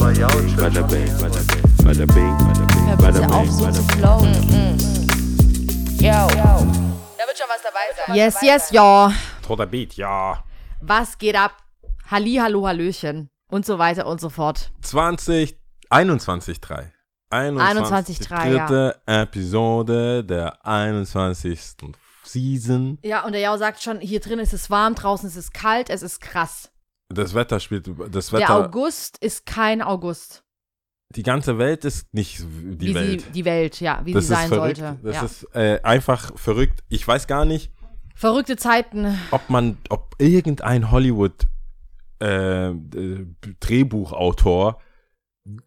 Ja, Bada bing, bada bing, bada bing, auf, bing, so zu bing. flowen. Yo. Da wird schon was dabei sein. Yes, yes, ja. Toter Beat, ja. Was geht ab? Halli, hallo, hallöchen. Und so weiter und so fort. 20, 21, 3. 21, 21.3, ja. dritte Episode der 21. Season. Ja, und der Jao sagt schon, hier drin ist es warm, draußen ist es kalt, es ist krass. Das Wetter spielt, das Der Wetter, August ist kein August. die ganze Welt ist nicht die wie Welt. Sie, die Welt, ja, wie das sie sein verrückt. sollte. Das ja. ist äh, einfach verrückt. Ich weiß gar nicht, Verrückte Zeiten. ob man, ob irgendein Hollywood äh, äh, Drehbuchautor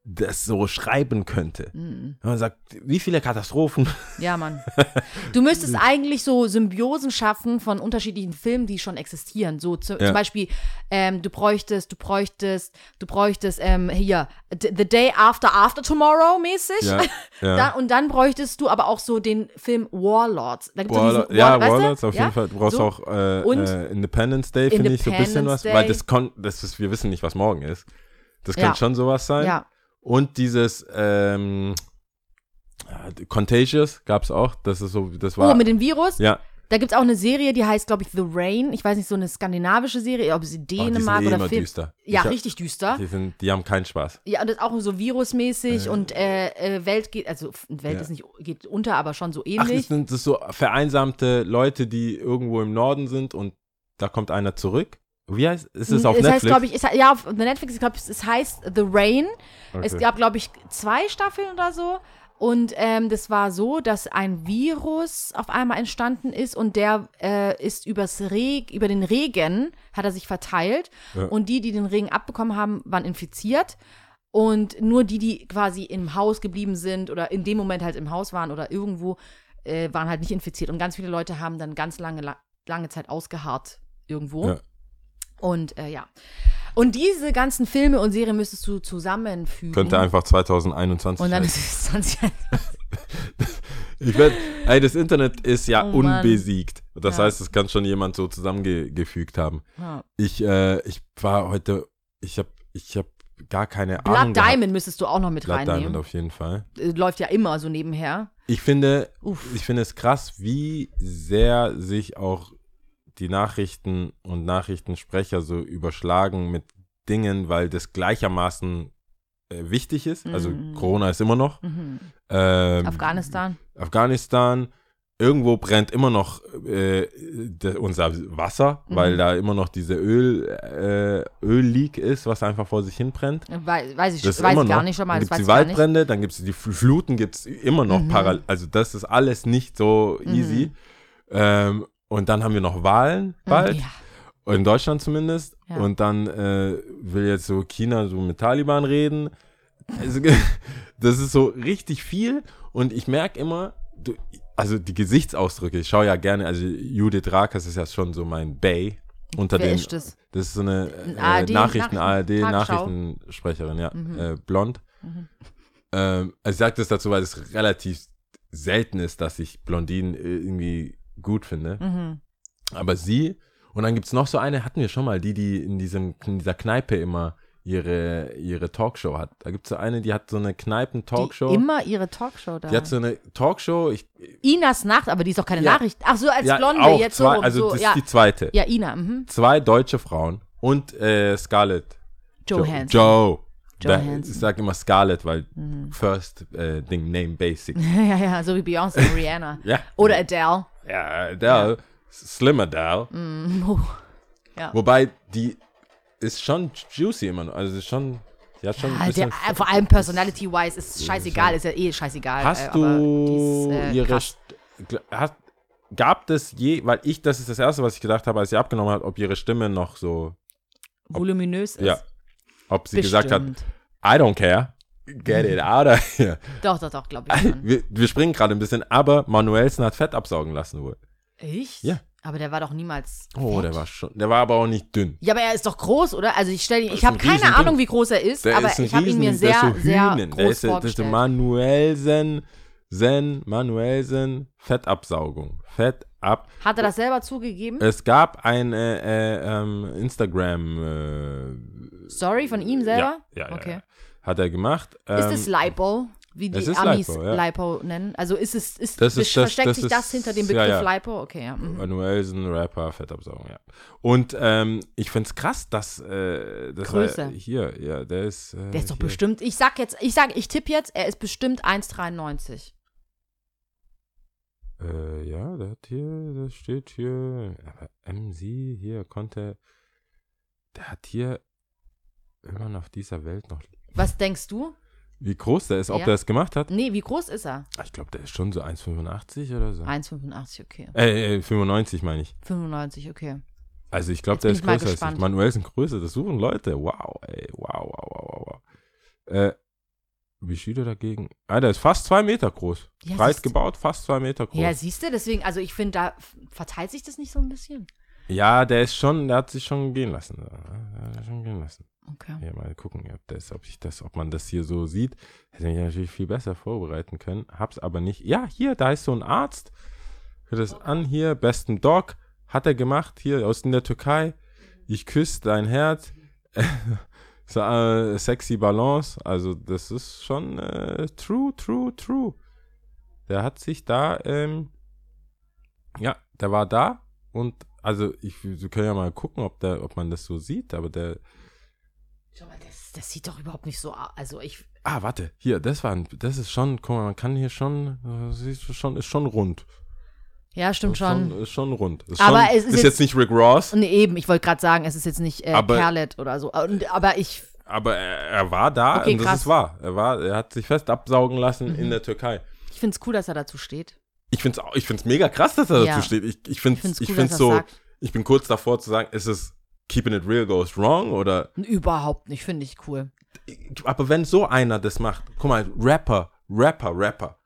das so schreiben könnte. Mhm. Wenn man sagt, wie viele Katastrophen. Ja, Mann. Du müsstest eigentlich so Symbiosen schaffen von unterschiedlichen Filmen, die schon existieren. So zu, Ja. zum Beispiel, ähm, du bräuchtest, du bräuchtest, du bräuchtest, ähm, hier, The Day After After Tomorrow mäßig. Ja, ja. Dann, und dann bräuchtest du aber auch so den Film Warlords. Da gibt's Warlord, ja, War- du? Warlords auf Ja? jeden Fall. Du brauchst So. auch äh, äh, Independence Day, finde ich so ein bisschen was. Independence Weil Day. das kon das ist, wir wissen nicht, was morgen ist. Das Ja. könnte schon sowas sein. Ja. Und dieses ähm, Contagious gab es auch. Das ist so, das war. Oh, mit dem Virus? ja, Da gibt es auch eine Serie, die heißt, glaube ich, The Rain. Ich weiß nicht, so eine skandinavische Serie, ob sie oh, die sind Dänemark eh oder immer Film. düster. Ja, Ich hab- richtig düster. Die, sind, die haben keinen Spaß. Ja, und das ist auch so virusmäßig und äh, äh, Welt geht, also Welt Ja. ist nicht, geht unter, aber schon so Ach, das ähnlich. sind das so vereinsamte Leute, die irgendwo im Norden sind und da kommt einer zurück. Wie heißt ist es auf es Netflix? heißt, glaube ich, es, ja, auf Netflix, ich glaube, es, es heißt The Rain. Es Okay. gab, glaube ich, zwei Staffeln oder so. Und ähm, das war so, dass ein Virus auf einmal entstanden ist und der äh, ist übers Reg über den Regen, hat er sich verteilt. Ja. Und die, die den Regen abbekommen haben, waren infiziert. Und nur die, die quasi im Haus geblieben sind oder in dem Moment halt im Haus waren oder irgendwo, äh, waren halt nicht infiziert. Und ganz viele Leute haben dann ganz lange, la- lange Zeit ausgeharrt irgendwo. Ja. Und äh, ja. Und diese ganzen Filme und Serien müsstest du zusammenfügen. Könnte einfach 2021 Und dann ist es 20 Ich werd, ey, das Internet ist ja Oh unbesiegt. Das Ja. heißt, es kann schon jemand so zusammengefügt haben. Ja. Ich, äh, ich war heute, ich habe ich hab gar keine Blood Ahnung. gehabt. Diamond müsstest du auch noch mit Blood Diamond reinnehmen. auf jeden Fall. Äh, Läuft ja immer so nebenher. Ich finde, Uff. ich finde es krass, wie sehr sich auch die Nachrichten und Nachrichtensprecher so überschlagen mit Dingen, weil das gleichermaßen äh, wichtig ist. Also Mhm. Corona ist immer noch. Mhm. Ähm, Afghanistan. Afghanistan. Irgendwo brennt immer noch äh, de, unser Wasser, Mhm. weil da immer noch diese Öl, äh, Ölleak ist, was einfach vor sich hin brennt. Weiß, weiß ich, weiß gar noch. nicht schon mal. Dann gibt es die. Waldbrände, dann gibt es die Fl- Fluten, gibt es immer noch Mhm. parallel. Also das ist alles nicht so easy. Ähm, und dann haben wir noch Wahlen bald, Ja. in Deutschland zumindest. Ja. Und dann äh, will jetzt so China so mit Taliban reden. Also, das ist so richtig viel. Und ich merke immer, du, also die Gesichtsausdrücke, ich schaue ja gerne, also Judith Rakers ist ja schon so mein Bay unter Wer den. ist das? Das ist so eine Ein äh, ARD Nachrichten, Nachrichten- ARD, Tagesschau. Nachrichtensprecherin, ja. Mhm. Äh, blond. Mhm. Ähm, also ich sage das dazu, weil es relativ selten ist, dass ich Blondinen äh, irgendwie gut finde. Mhm. Aber sie, und dann gibt es noch so eine, hatten wir schon mal, die, die in, diesem, in dieser Kneipe immer ihre, ihre Talkshow hat. Da gibt es so eine, die hat so eine Kneipen-Talkshow. Immer ihre Talkshow da. Die hat so eine Talkshow, ich, Inas Nacht, aber die ist doch keine Ja. Nachricht. Ach so, als ja, Blonde jetzt zwei, so. also so das ja. ist die zweite. ja, Ina. Mhm. Zwei deutsche Frauen und äh, Scarlett Johansson. Joe. Johansson. Ich sag immer Scarlett, weil First äh, Ding, Name Basic. ja, ja, so wie Beyoncé und Rihanna. ja. Oder Adele. Ja, Adele, Slim Adele. Mhm. Oh. Ja. Wobei, die ist schon juicy immer noch. Also ist schon, die hat schon bisschen. der, äh, vor allem Personality-wise ist scheißegal, ist ja eh scheißegal. hast äh, du ist, äh, ihre. Hast, gab es je, weil ich, das ist das Erste, was ich gedacht habe, als sie abgenommen hat, ob ihre Stimme noch so. voluminös ist. Ja. Ob sie gesagt hat, Bestimmt. I don't care. Get it out of here. Doch, doch, doch, glaube ich schon. Wir, wir springen gerade ein bisschen, aber Manuelsen hat Fett absaugen lassen wohl. Echt? Ja. Aber der war doch niemals. Oh, fett. der war schon. Der war aber auch nicht dünn. Ja, aber er ist doch groß, oder? Also ich stelle ich habe ein keine. Ahnung, wie groß er ist, Der aber ist ich habe ihn mir sehr, so sehr groß Der ist, der, das ist vorgestellt. Manuelsen, Zen, Manuelsen, Fettabsaugung. Fett ab. Hat er das selber zugegeben? Es gab ein äh, äh, ähm, Instagram äh, Story von ihm selber? Ja, ja, ja, Okay. ja. Hat er gemacht. Ist Ähm, es Lipo, wie die es ist Amis Lipo, ja. Lipo nennen? Also ist es, ist, Das ist das- versteckt das sich ist- das hinter dem ja, Begriff ja. Lipo? Okay, ja. mhm. Manuelsen, Rapper, Fettabsaugung, ja. Und ähm, ich find's krass, dass äh, das Größe. War, hier, ja, der ist. Äh, Der ist doch hier. bestimmt, ich sag jetzt, ich sag, ich tippe jetzt, er ist bestimmt 1,93. Äh, ja, der hat hier, das steht hier, aber MC hier konnte, der hat hier immer auf dieser Welt noch. Was denkst du? Wie groß der ist, ob Ja. der es gemacht hat? Nee, wie groß ist er? Ich glaube, der ist schon so 1,85 oder so. 1,85, okay. Äh, äh, 95 meine ich. 95, okay. Also ich glaube, der ist größer als ich. gespannt. Manuel ist ein größer, das suchen Leute. Wow, ey, wow, wow, wow, wow, wow. Äh, Bushido dagegen. Ah, der ist fast zwei Meter groß. Ja, Breit gebaut, fast zwei Meter groß. Ja, siehst du, deswegen, also ich finde, da verteilt sich das nicht so ein bisschen? Ja, der ist schon, der hat sich schon gehen lassen. Der hat sich schon gehen lassen. Okay. Ja, mal gucken, ob, das, ob, ich das, ob man das hier so sieht. Hätte ich natürlich viel besser vorbereiten können. Hab's aber nicht. Ja, hier, da ist so ein Arzt. Hört das an hier. Besten Dog. Hat er gemacht. Hier aus in der Türkei. Ich küsse dein Herz. so, äh, sexy Balance. Also, das ist schon äh, true, true, true. Der hat sich da, ähm, ja, der war da und also ich, wir können ja mal gucken, ob der, ob man das so sieht, aber der, Schau mal, das, das sieht doch überhaupt nicht so aus. Also ich, Ah, warte, hier, das war, ein, das ist schon, guck mal, man kann hier schon, äh, siehst du schon, ist schon rund. ja, stimmt ist schon. Ist schon rund. Ist Aber schon, es ist ist jetzt nicht Rick Ross, Nee, eben, ich wollte gerade sagen, es ist jetzt nicht äh, Aber- oder so. Und, aber ich, aber er, er war da Okay, und das krass. ist wahr. Er war, er hat sich fest absaugen lassen Mhm. in der Türkei. ich finde es cool, dass er dazu steht. Ich find's auch, ich find's mega krass, dass er Ja. dazu steht. Ich, ich Ich finde es ich cool, find's dass so, sagt. ich bin kurz davor zu sagen, ist es Keeping It Real Goes Wrong oder Überhaupt nicht, finde ich cool. aber wenn so einer das macht, guck mal, Rapper, Rapper, Rapper,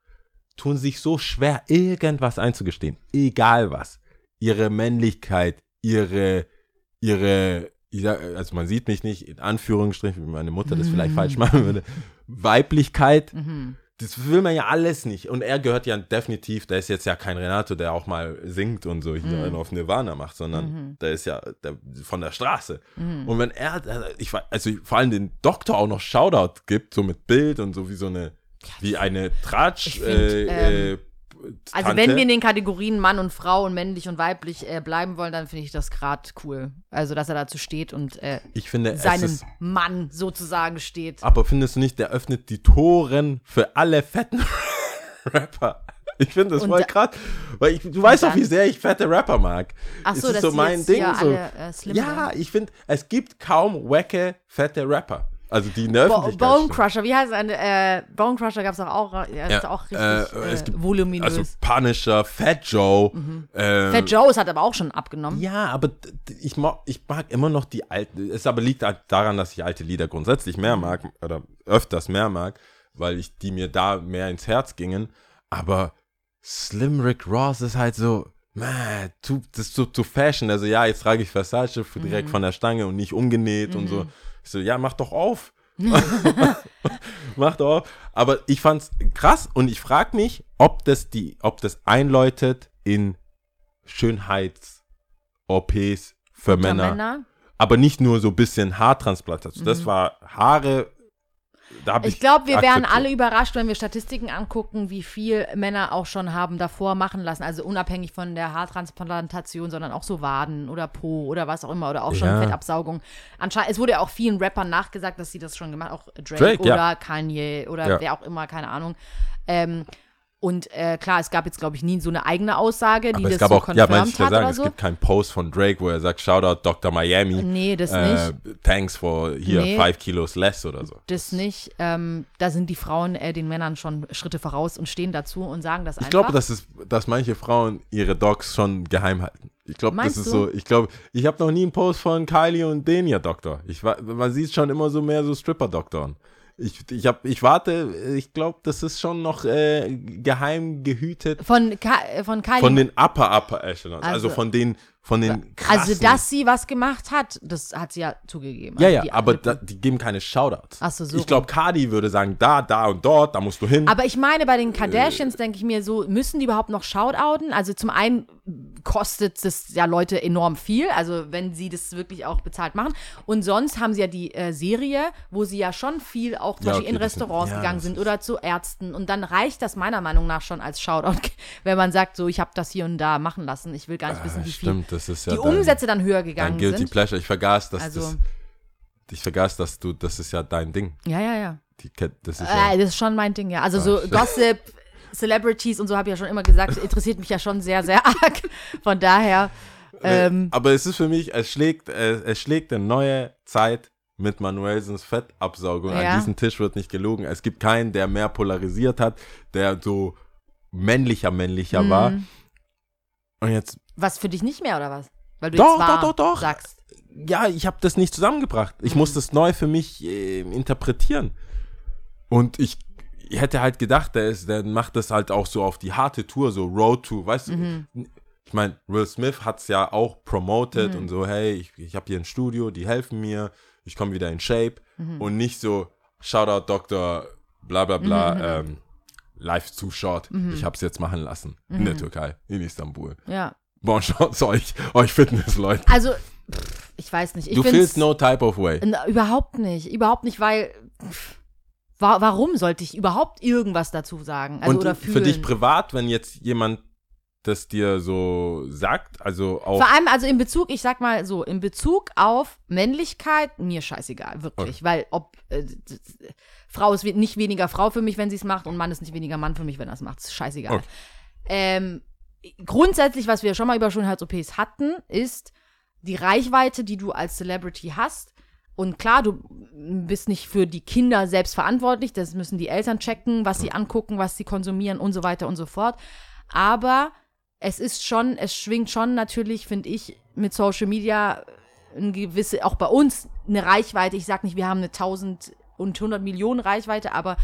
tun sich so schwer, irgendwas einzugestehen. Egal was. Ihre Männlichkeit, ihre, ihre, sag, also man sieht mich nicht, in Anführungsstrichen, wie meine Mutter das vielleicht falsch machen würde, Weiblichkeit, Mhm. Das will man ja alles nicht. Und er gehört ja definitiv, der ist jetzt ja kein Renato, der auch mal singt und so hier einen auf Nirvana macht, sondern der ist ja der, von der Straße. Und wenn er, ich also vor allem den Doktor auch noch Shoutout gibt, so mit Bild und so wie so eine, wie eine Tratsch, find, äh, äh, Also Tante. wenn wir in den Kategorien Mann und Frau und männlich und weiblich äh, bleiben wollen, dann finde ich das gerade cool. Also, dass er dazu steht und äh, ich finde, seinem Mann sozusagen steht. aber findest du nicht, der öffnet die Toren für alle fetten Rapper. Ich finde das Und voll krass. Weil ich, du weißt doch, wie sehr ich fette Rapper mag. Ach so, es ist so mein Ding. hier so. alle, äh, ja, ich finde, es gibt kaum wacke, fette Rapper. Also die in der Bo Bone. Crusher, wie heißt es? Äh, Bone Crusher gab es doch auch. Ja, ist auch richtig äh, äh, es gibt- voluminös. Also Punisher, Fat Joe. ähm, Fat Joe hat aber auch schon abgenommen. Ja, aber ich mag, ich mag immer noch die alten. Es aber liegt halt daran, dass ich alte Lieder grundsätzlich mehr mag oder öfters mehr mag, weil ich die mir da mehr ins Herz gingen. Aber Slim Rick Ross ist halt so, man, das ist so zu Fashion. Also ja, jetzt trage ich Versace direkt von der Stange und nicht umgenäht und so. Ich so, ja, mach doch auf. mach doch auf. Aber ich fand's krass und ich frage mich, ob das die, ob das einläutet in Schönheits-OPs für Unter Männer. Aber nicht nur so ein bisschen Haartransplantation. Das war Haare. Ich, glaube, wir wären akzeptiert. alle überrascht, wenn wir Statistiken angucken, wie viel Männer auch schon haben davor machen lassen. Also unabhängig von der Haartransplantation, sondern auch so Waden oder Po oder was auch immer oder auch schon Ja. Fettabsaugung. Anscheinend, es wurde ja auch vielen Rappern nachgesagt, dass sie das schon gemacht haben. Auch Drake, Drake, oder ja. Kanye oder Ja. wer auch immer, keine Ahnung. Ähm, und äh, klar, es gab jetzt, glaube ich, nie so eine eigene Aussage, die Aber es das gab so auch, ja, confirmed ich ja hat sagen, oder es so. gibt keinen Post von Drake, wo er sagt, Shoutout Dr. Miami. Nee, das äh, nicht. Thanks for hier, Nee. five Kilos less oder so. Das nicht. Ähm, da sind die Frauen äh, den Männern schon Schritte voraus und stehen dazu und sagen das Ich einfach. glaube, dass, es, dass manche Frauen ihre Dogs schon geheim halten. Ich glaube, das ist du? so, ich glaube, ich habe noch nie einen Post von Kylie und Denia Doktor. Ich, man sieht schon immer so mehr so Stripper-Doktoren. Ich, ich, hab, ich warte, ich glaube, das ist schon noch äh, geheim gehütet Von, Ka äh, von Kylie. von den Upper Upper Echelons, also, Also- von den von den krassen. also, dass sie was gemacht hat, das hat sie ja zugegeben. ja Also ja, die aber da, die geben keine Shoutouts. Ach so, so ich glaube, Cardi würde sagen, da, da und dort, da musst du hin. Aber ich meine, bei den Kardashians denke ich mir so, müssen die überhaupt noch shoutouten? Also zum einen kostet das ja Leute enorm viel, also wenn sie das wirklich auch bezahlt machen. Und sonst haben sie ja die äh, Serie, wo sie ja schon viel auch zum Ja, Beispiel in okay, sind- Restaurants ja, gegangen sind oder zu Ärzten. Und dann reicht das meiner Meinung nach schon als Shoutout, wenn man sagt, so ich habe das hier und da machen lassen. Ich will gar nicht wissen, Ah, wie stimmt, das ist ja viel die Umsätze dann höher gegangen Guilty sind. Pleasure. Ich vergaß, dass Also- das. Ich vergaß, dass du, das ist ja dein Ding. Ja, ja, ja. Die, das ist ja, Äh, das ist schon mein Ding, ja. Also so shit. Gossip, Celebrities und so habe ich ja schon immer gesagt, interessiert mich ja schon sehr, sehr arg. Von daher, ähm, Aber es ist für mich, es schlägt, äh, es schlägt eine neue Zeit mit Manuelsens Fettabsaugung. Ja. An diesem Tisch wird nicht gelogen. Es gibt keinen, der mehr polarisiert hat, der so männlicher, männlicher Mhm. war. Und jetzt, was für dich nicht mehr oder was? Weil du Doch, jetzt doch, doch, doch. sagst. ja, ich habe das nicht zusammengebracht. Ich muss das neu für mich äh, interpretieren. Und ich, ich hätte halt gedacht, der, ist, der macht das halt auch so auf die harte Tour, so Road to, weißt du? Ich meine, Will Smith hat es ja auch promoted und so, hey, ich, ich habe hier ein Studio, die helfen mir, ich komme wieder in Shape. Und nicht so, Shoutout Dr. bla bla bla, ähm, live zu short. Ich habe es jetzt machen lassen. In der Türkei, in Istanbul. Ja. Bon Chance euch, euch Fitnessleute. Also, pff, ich weiß nicht. Ich Du feelst no type of way. Überhaupt nicht. Überhaupt nicht, weil. Pff, wa warum sollte ich überhaupt irgendwas dazu sagen? Also, Und oder für dich privat, wenn jetzt jemand das dir so sagt, also auch. Vor allem, also in Bezug, ich sag mal so, in Bezug auf Männlichkeit, mir scheißegal, wirklich. Weil ob äh, Frau ist nicht weniger Frau für mich, wenn sie es macht, und Mann ist nicht weniger Mann für mich, wenn er es macht. Ist scheißegal. Okay. Ähm, grundsätzlich, was wir schon mal über Schönheits-OPs hatten, ist die Reichweite, die du als Celebrity hast. Und klar, du bist nicht für die Kinder selbst verantwortlich, das müssen die Eltern checken, was sie angucken, was sie konsumieren und so weiter und so fort. Aber es ist schon, es schwingt schon natürlich, finde ich, mit Social Media eine gewisse, auch bei uns, eine Reichweite. Ich sage nicht, wir haben eine 1000 und 100 Millionen Reichweite, aber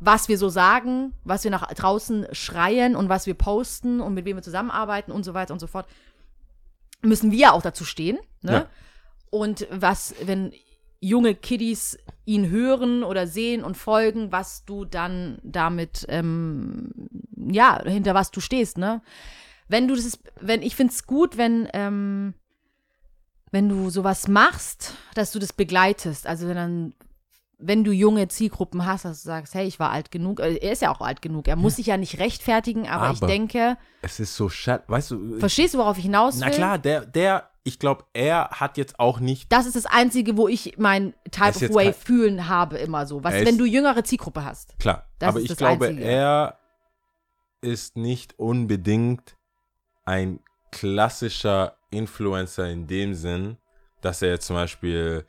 was wir so sagen, was wir nach draußen schreien und was wir posten und mit wem wir zusammenarbeiten und so weiter und so fort, müssen wir auch dazu stehen. Ne? Ja. Und was, wenn junge Kiddies ihn hören oder sehen und folgen, was du dann damit, ähm, ja, hinter was du stehst, ne? Wenn du das, wenn, ich finde es gut, wenn, ähm, wenn du sowas machst, dass du das begleitest. Also wenn dann, wenn du junge Zielgruppen hast, dass du sagst, hey, ich war alt genug, äh, er ist ja auch alt genug, er muss sich ja nicht rechtfertigen, aber, ich Aber- denke, es ist so schade, weißt du. verstehst du, worauf ich hinaus will? na klar, der, der, ich glaube, er hat jetzt auch nicht. Das ist das Einzige, wo ich mein Type of Way fühlen habe, immer so. Was, wenn du jüngere Zielgruppe hast. Klar, Das aber ich glaube, Einzige. er ist nicht unbedingt ein klassischer Influencer in dem Sinn, dass er jetzt zum Beispiel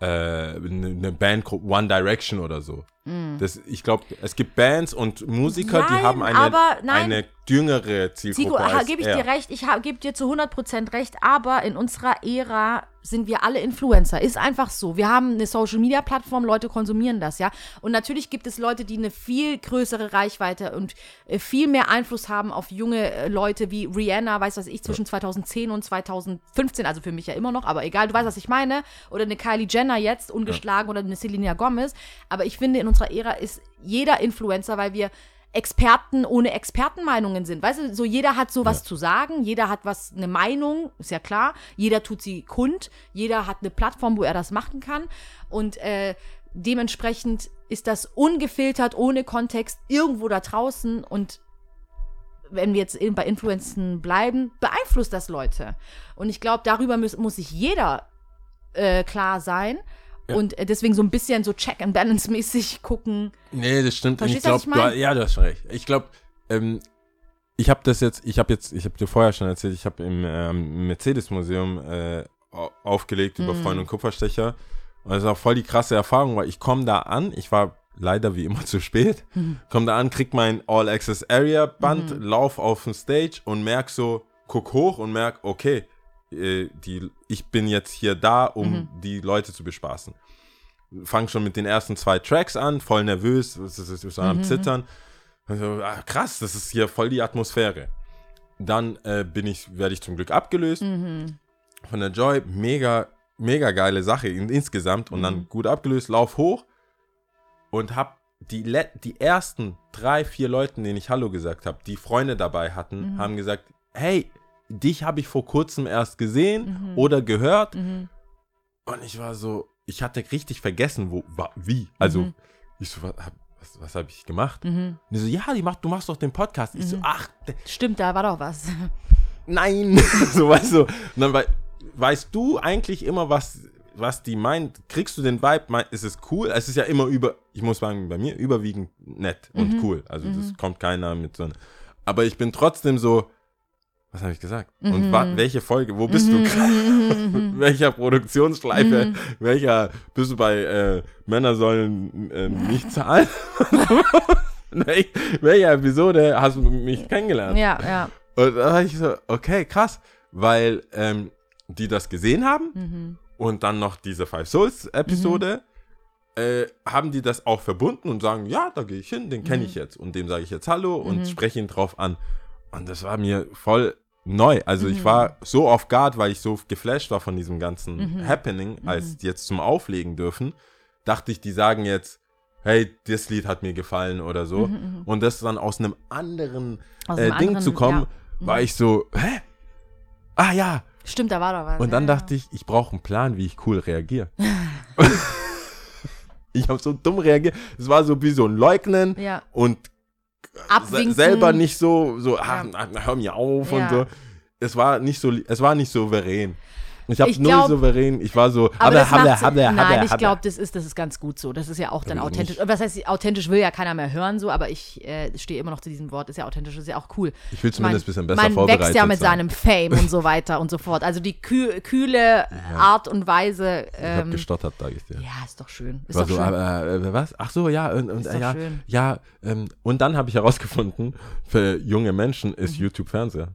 äh, eine eine Bandgruppe One Direction oder so. Das, ich glaube, es gibt Bands und Musiker, die Hm. Nein, haben eine, aber nein. eine jüngere Zielgruppe. Als gebe ich er. dir recht, ich gebe dir zu 100% recht, aber in unserer Ära sind wir alle Influencer. Ist einfach so. Wir haben eine Social-Media-Plattform, Leute konsumieren das, ja. Und natürlich gibt es Leute, die eine viel größere Reichweite und äh, viel mehr Einfluss haben auf junge äh, Leute wie Rihanna, weiß was ich, zwischen 2010 und 2015, also für mich ja immer noch, aber egal, du weißt, was ich meine. Oder eine Kylie Jenner jetzt, ungeschlagen, oder eine Selena Gomez. Aber ich finde, in unserer Ära ist jeder Influencer, weil wir Experten ohne Expertenmeinungen sind. Weißt du, so jeder hat so was zu sagen, jeder hat was, eine Meinung, ist ja klar. Jeder tut sie kund, jeder hat eine Plattform, wo er das machen kann. Und äh, dementsprechend ist das ungefiltert, ohne Kontext, irgendwo da draußen und wenn wir jetzt bei Influencen bleiben, beeinflusst das Leute. Und ich glaube, darüber muss, muss sich jeder äh, klar sein. Und äh, deswegen so ein bisschen so Check and Balance mäßig gucken. Nee, das stimmt. Verstehst ich glaube, ich du, mein? ja, du hast schon recht. Ich glaube, ähm, ich habe das jetzt, ich habe jetzt, ich habe dir vorher schon erzählt, ich habe im ähm, Mercedes-Museum äh, au- aufgelegt über Mhm. Freund und Kupferstecher. Und das ist auch voll die krasse Erfahrung, weil ich komme da an, ich war leider wie immer zu spät, Mhm. komme da an, krieg mein All-Access-Area-Band, lauf auf den Stage und merk so, guck hoch und merk, okay, äh, die, ich bin jetzt hier da, um Mhm. die Leute zu bespaßen. Fang schon mit den ersten zwei Tracks an, voll nervös, so Mhm, am Zittern. Also, ah, krass, das ist hier voll die Atmosphäre. Dann äh, bin ich, werde ich zum Glück abgelöst Mhm. von der Joy. Mega, mega geile Sache in, insgesamt. Und Mhm. dann gut abgelöst, lauf hoch und hab die, le- die ersten drei, vier Leuten, denen ich Hallo gesagt habe, die Freunde dabei hatten, Mhm. haben gesagt, hey, dich habe ich vor kurzem erst gesehen Mhm. oder gehört. Und ich war so, ich hatte richtig vergessen, wo, wie. Also, Mhm. ich so, was, hab- was, was habe ich gemacht? Und die so, ja, die macht, du machst doch den Podcast. Ich so, Mhm. ach, Stimmt, da war doch was. nein. so, weißt du. Und dann wei- weißt du eigentlich immer, was, was die meint. Kriegst du den Vibe, mein, ist es cool? Es ist ja immer über, ich muss sagen, bei mir überwiegend nett und Mhm. cool. Also, das kommt keiner mit so einer. Aber ich bin trotzdem so, was habe ich gesagt? Und Mhm. wa, welche Folge, wo bist du gerade? welcher Produktionsschleife, Mhm. welcher, bist du bei äh, Männer sollen ähm, nicht zahlen? Wel welcher Episode hast du mich kennengelernt? ja, ja. Und da war ich so, okay, krass, weil ähm, die das gesehen haben Mhm. und dann noch diese Five Souls Episode, äh, haben die das auch verbunden und sagen, ja, da gehe ich hin, den kenne ich jetzt und dem sage ich jetzt Hallo und spreche ihn drauf an. Und das war mir voll neu. Also ich war so off guard, weil ich so geflasht war von diesem ganzen Happening, als die jetzt zum Auflegen dürfen, dachte ich, die sagen jetzt, hey, das Lied hat mir gefallen oder so. Und das dann aus einem anderen Aus äh, einem Ding anderen- zu kommen, ja. war ich so, hä? Ah ja. Stimmt, da war doch was. Und dann ja, dachte ich, ich brauche einen Plan, wie ich cool reagiere. ich habe so dumm reagiert. Es war so wie so ein Leugnen Ja. und Abwinken. se selber nicht so, so ach, Ja. hör mir auf Ja. und so. Es war nicht so, es war nicht souverän. Ich habe Ich null glaub- souverän. Ich war so, Aber habe, habe, habe, Nein, ich habe. glaube, das ist, das ist ganz gut so. Das ist ja auch dann authentisch. nicht? Was heißt, authentisch will ja keiner mehr hören, so, aber ich äh, stehe immer noch zu diesem Wort. Ist ja authentisch, ist ja auch cool. Ich will zumindest ein bisschen besser man vorbereitet wächst ja mit sein. seinem Fame und so weiter und so fort. Also die küh kühle Art und Weise. Ich habe Ähm, gestottert, sage ich dir. ja, ist doch schön. Ist war doch so, schön. aber, äh, was? Ach so, ja, und, und Ist äh, doch ja, schön. ja, ähm, und dann habe ich herausgefunden, für junge Menschen ist Mhm. YouTube Fernseher.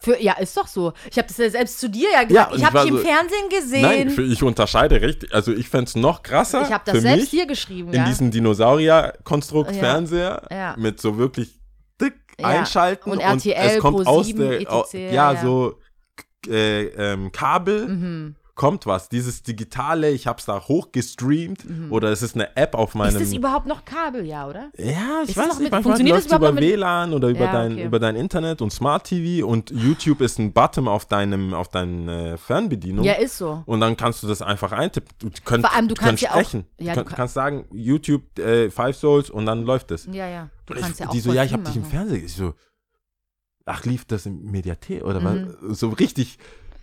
Für, ja, ist doch so. Ich habe das ja selbst zu dir ja Ja, gesagt. und ich habe dich im so- Fernsehen gesehen. Nein, für, ich unterscheide richtig, also ich fände es noch krasser ich habe das selbst mich dir geschrieben. in ja. diesem Dinosaurier-Konstrukt Ja. Fernseher Ja. mit so wirklich dick Ja. einschalten Und und, RTL, es kommt aus Pro7, der, etc., ja, ja, ja. so äh, ähm, Kabel Mhm. Kommt was. Dieses digitale, ich habe es da hochgestreamt oder es ist eine App auf meinem Mhm. Ist das überhaupt noch Kabel, ja, oder? Ja, ich Ist weiß noch nicht, mit- manchmal läuft über überhaupt noch mit- WLAN oder über, Ja, dein, okay. über dein Internet und Smart TV und YouTube ist ein Button auf deinem auf deine Fernbedienung. Ja, ist so. Und dann kannst du das einfach eintippen. Du könnt, Vor allem, du kannst ja auch- sprechen. ja, du kann- kannst sagen, YouTube äh, Five Souls und dann läuft es. Ja, ja. Du Und kannst ich, ja auch die so, ja, ich habe dich im. Fernsehen. Ich so, ach, lief das im Mediathek oder Mhm. was? So richtig.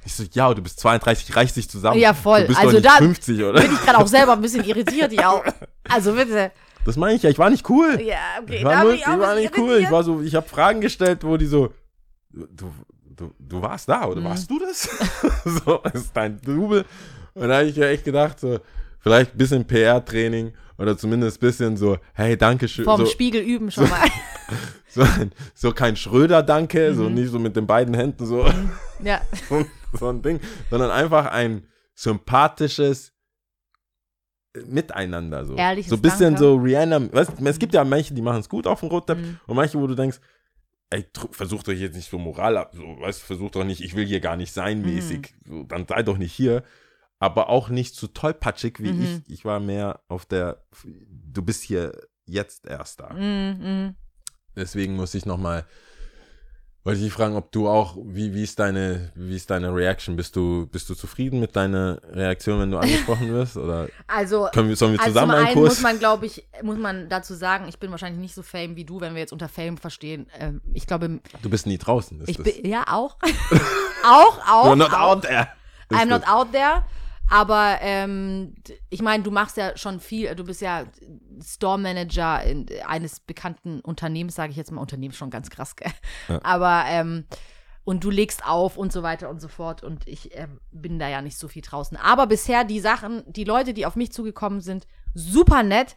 Ich so, ja, du bist 32, reiß dich zusammen. Ja, voll. Du bist Also doch nicht da 50, oder? Bin ich gerade auch selber ein bisschen irritiert, ja. Also bitte. Das meine ich ja, ich war nicht cool. Ja, okay. Ich war, null, ich ich war nicht cool. Ich war so, ich habe Fragen gestellt, wo die so, du, du, du warst da Mhm. oder warst du das? so, das ist dein Double. Und da habe ich ja echt gedacht, so, vielleicht ein bisschen PR-Training oder zumindest ein bisschen so, hey, danke schön. Vorm So, Spiegel üben schon mal. so, so kein Schröder-Danke, so Mhm. nicht so mit den beiden Händen so, ja. So, so ein Ding, sondern einfach ein sympathisches Miteinander. So, Ehrliches so ein bisschen Danke. so Rihanna. Weißt, es gibt ja manche, die machen es gut auf dem Rotteppich Mhm. und manche, wo du denkst, ey, versucht euch jetzt nicht so Moral ab, so, weißt, versucht doch nicht, ich will hier gar nicht sein Mhm. mäßig, so, dann sei doch nicht hier. Aber auch nicht zu tollpatschig wie Mhm. ich. Ich war mehr auf der, du bist hier jetzt erst da. Mm, mm. Deswegen muss ich nochmal, wollte ich dich fragen, ob du auch, wie, wie ist deine, wie ist deine Reaction? Bist du, bist du zufrieden mit deiner Reaktion, wenn du angesprochen wirst? Oder Also, können wir, sollen wir also zusammen einen einen muss Kurs? man, glaube ich, muss man dazu sagen, ich bin wahrscheinlich nicht so fame wie du, wenn wir jetzt unter Fame verstehen. Ähm, ich glaube, Du bist nie draußen. Ist ich das. bin, ja, auch. auch, auch. You're not auch. out there. I'm not out there. Aber ähm, ich meine, du machst ja schon viel. Du bist ja Store Manager in, eines bekannten Unternehmens, sage ich jetzt mal. Unternehmen schon ganz krass, gell? Ja. Aber ähm, und du legst auf und so weiter und so fort. Und ich ähm, bin da ja nicht so viel draußen. Aber bisher die Sachen, die Leute, die auf mich zugekommen sind, super nett.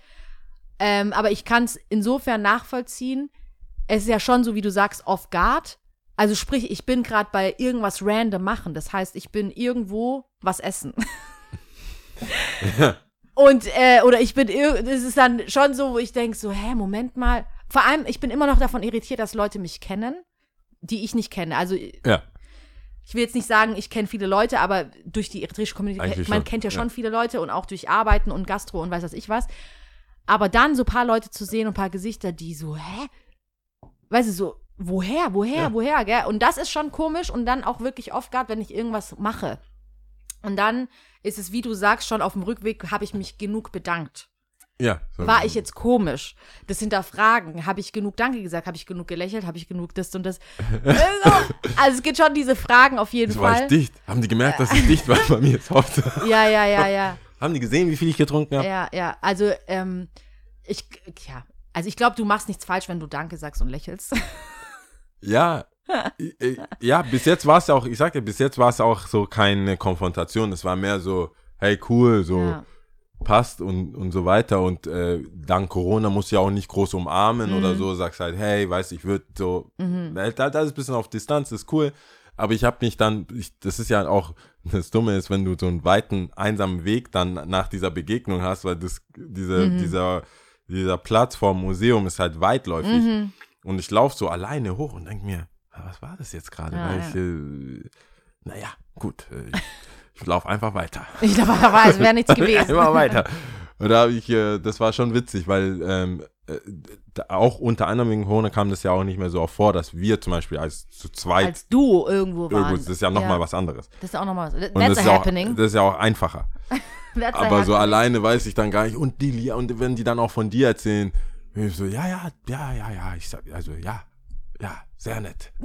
Ähm, aber ich kann es insofern nachvollziehen. Es ist ja schon so, wie du sagst, off guard. Also sprich, ich bin gerade bei irgendwas random machen. Das heißt, ich bin irgendwo was essen. Und, äh, oder ich bin, das ist dann schon so, wo ich denke so, hä, Moment mal. Vor allem, ich bin immer noch davon irritiert, dass Leute mich kennen, die ich nicht kenne. Also Ja. ich will jetzt nicht sagen, ich kenne viele Leute, aber durch die eritreische Community, man kennt ja schon ja. viele Leute und auch durch Arbeiten und Gastro und weiß was ich was. Aber dann so ein paar Leute zu sehen und ein paar Gesichter, die so, hä? Weißt du, so woher, woher, Ja. woher, gell? Und das ist schon komisch und dann auch wirklich oft gerade, wenn ich irgendwas mache. Und dann ist es, wie du sagst, schon auf dem Rückweg habe ich mich genug bedankt. Ja. so- War ich jetzt komisch? Das Hinterfragen. Habe ich genug Danke gesagt? Habe ich genug gelächelt? Habe ich genug das und das? also, also es geht schon diese Fragen auf jeden So war ich Fall. dicht. Haben die gemerkt, dass ich dicht war bei mir zu Hause? Ja, ja, ja, ja. Haben die gesehen, wie viel ich getrunken habe? Ja, ja. Also, ähm, ich, ja. Also ich glaube, du machst nichts falsch, wenn du Danke sagst und lächelst. Ja. Äh, ja, bis jetzt war es ja auch, ich sag dir, bis jetzt war es auch so keine Konfrontation. Es war mehr so, hey, cool, so Ja. passt und, und so weiter. Und äh, dank Corona muss ja auch nicht groß umarmen oder Mhm. so. Sagst halt, hey, weiß ich würde so, halt, halt alles ein bisschen auf Distanz, ist cool. Aber ich habe mich dann, ich, das ist ja auch, das Dumme ist, wenn du so einen weiten, einsamen Weg dann nach dieser Begegnung hast, weil das, diese, Mhm. dieser, dieser Platz vorm Museum ist halt weitläufig. Mhm. Und ich laufe so alleine hoch und denke mir, "Ah, was war das jetzt gerade? Ja, Weil ja. ich, äh, naja, gut, äh, ich, ich laufe einfach weiter. Ich glaube, es wäre nichts gewesen. Immer weiter. Und da habe ich, äh, das war schon witzig, weil ähm, äh, auch unter anderem wegen Corona kam das ja auch nicht mehr so oft vor, dass wir zum Beispiel als zu zweit, Als du irgendwo warst. das ist ja nochmal was anderes. Das ist auch nochmal was. That's das a ist, auch, happening. das ist ja auch einfacher. Aber so happening. alleine weiß ich dann gar nicht. Und die und wenn die dann auch von dir erzählen, bin ich so, ja, ja, ja, ja, ja, ich sag, also ja, ja, sehr nett.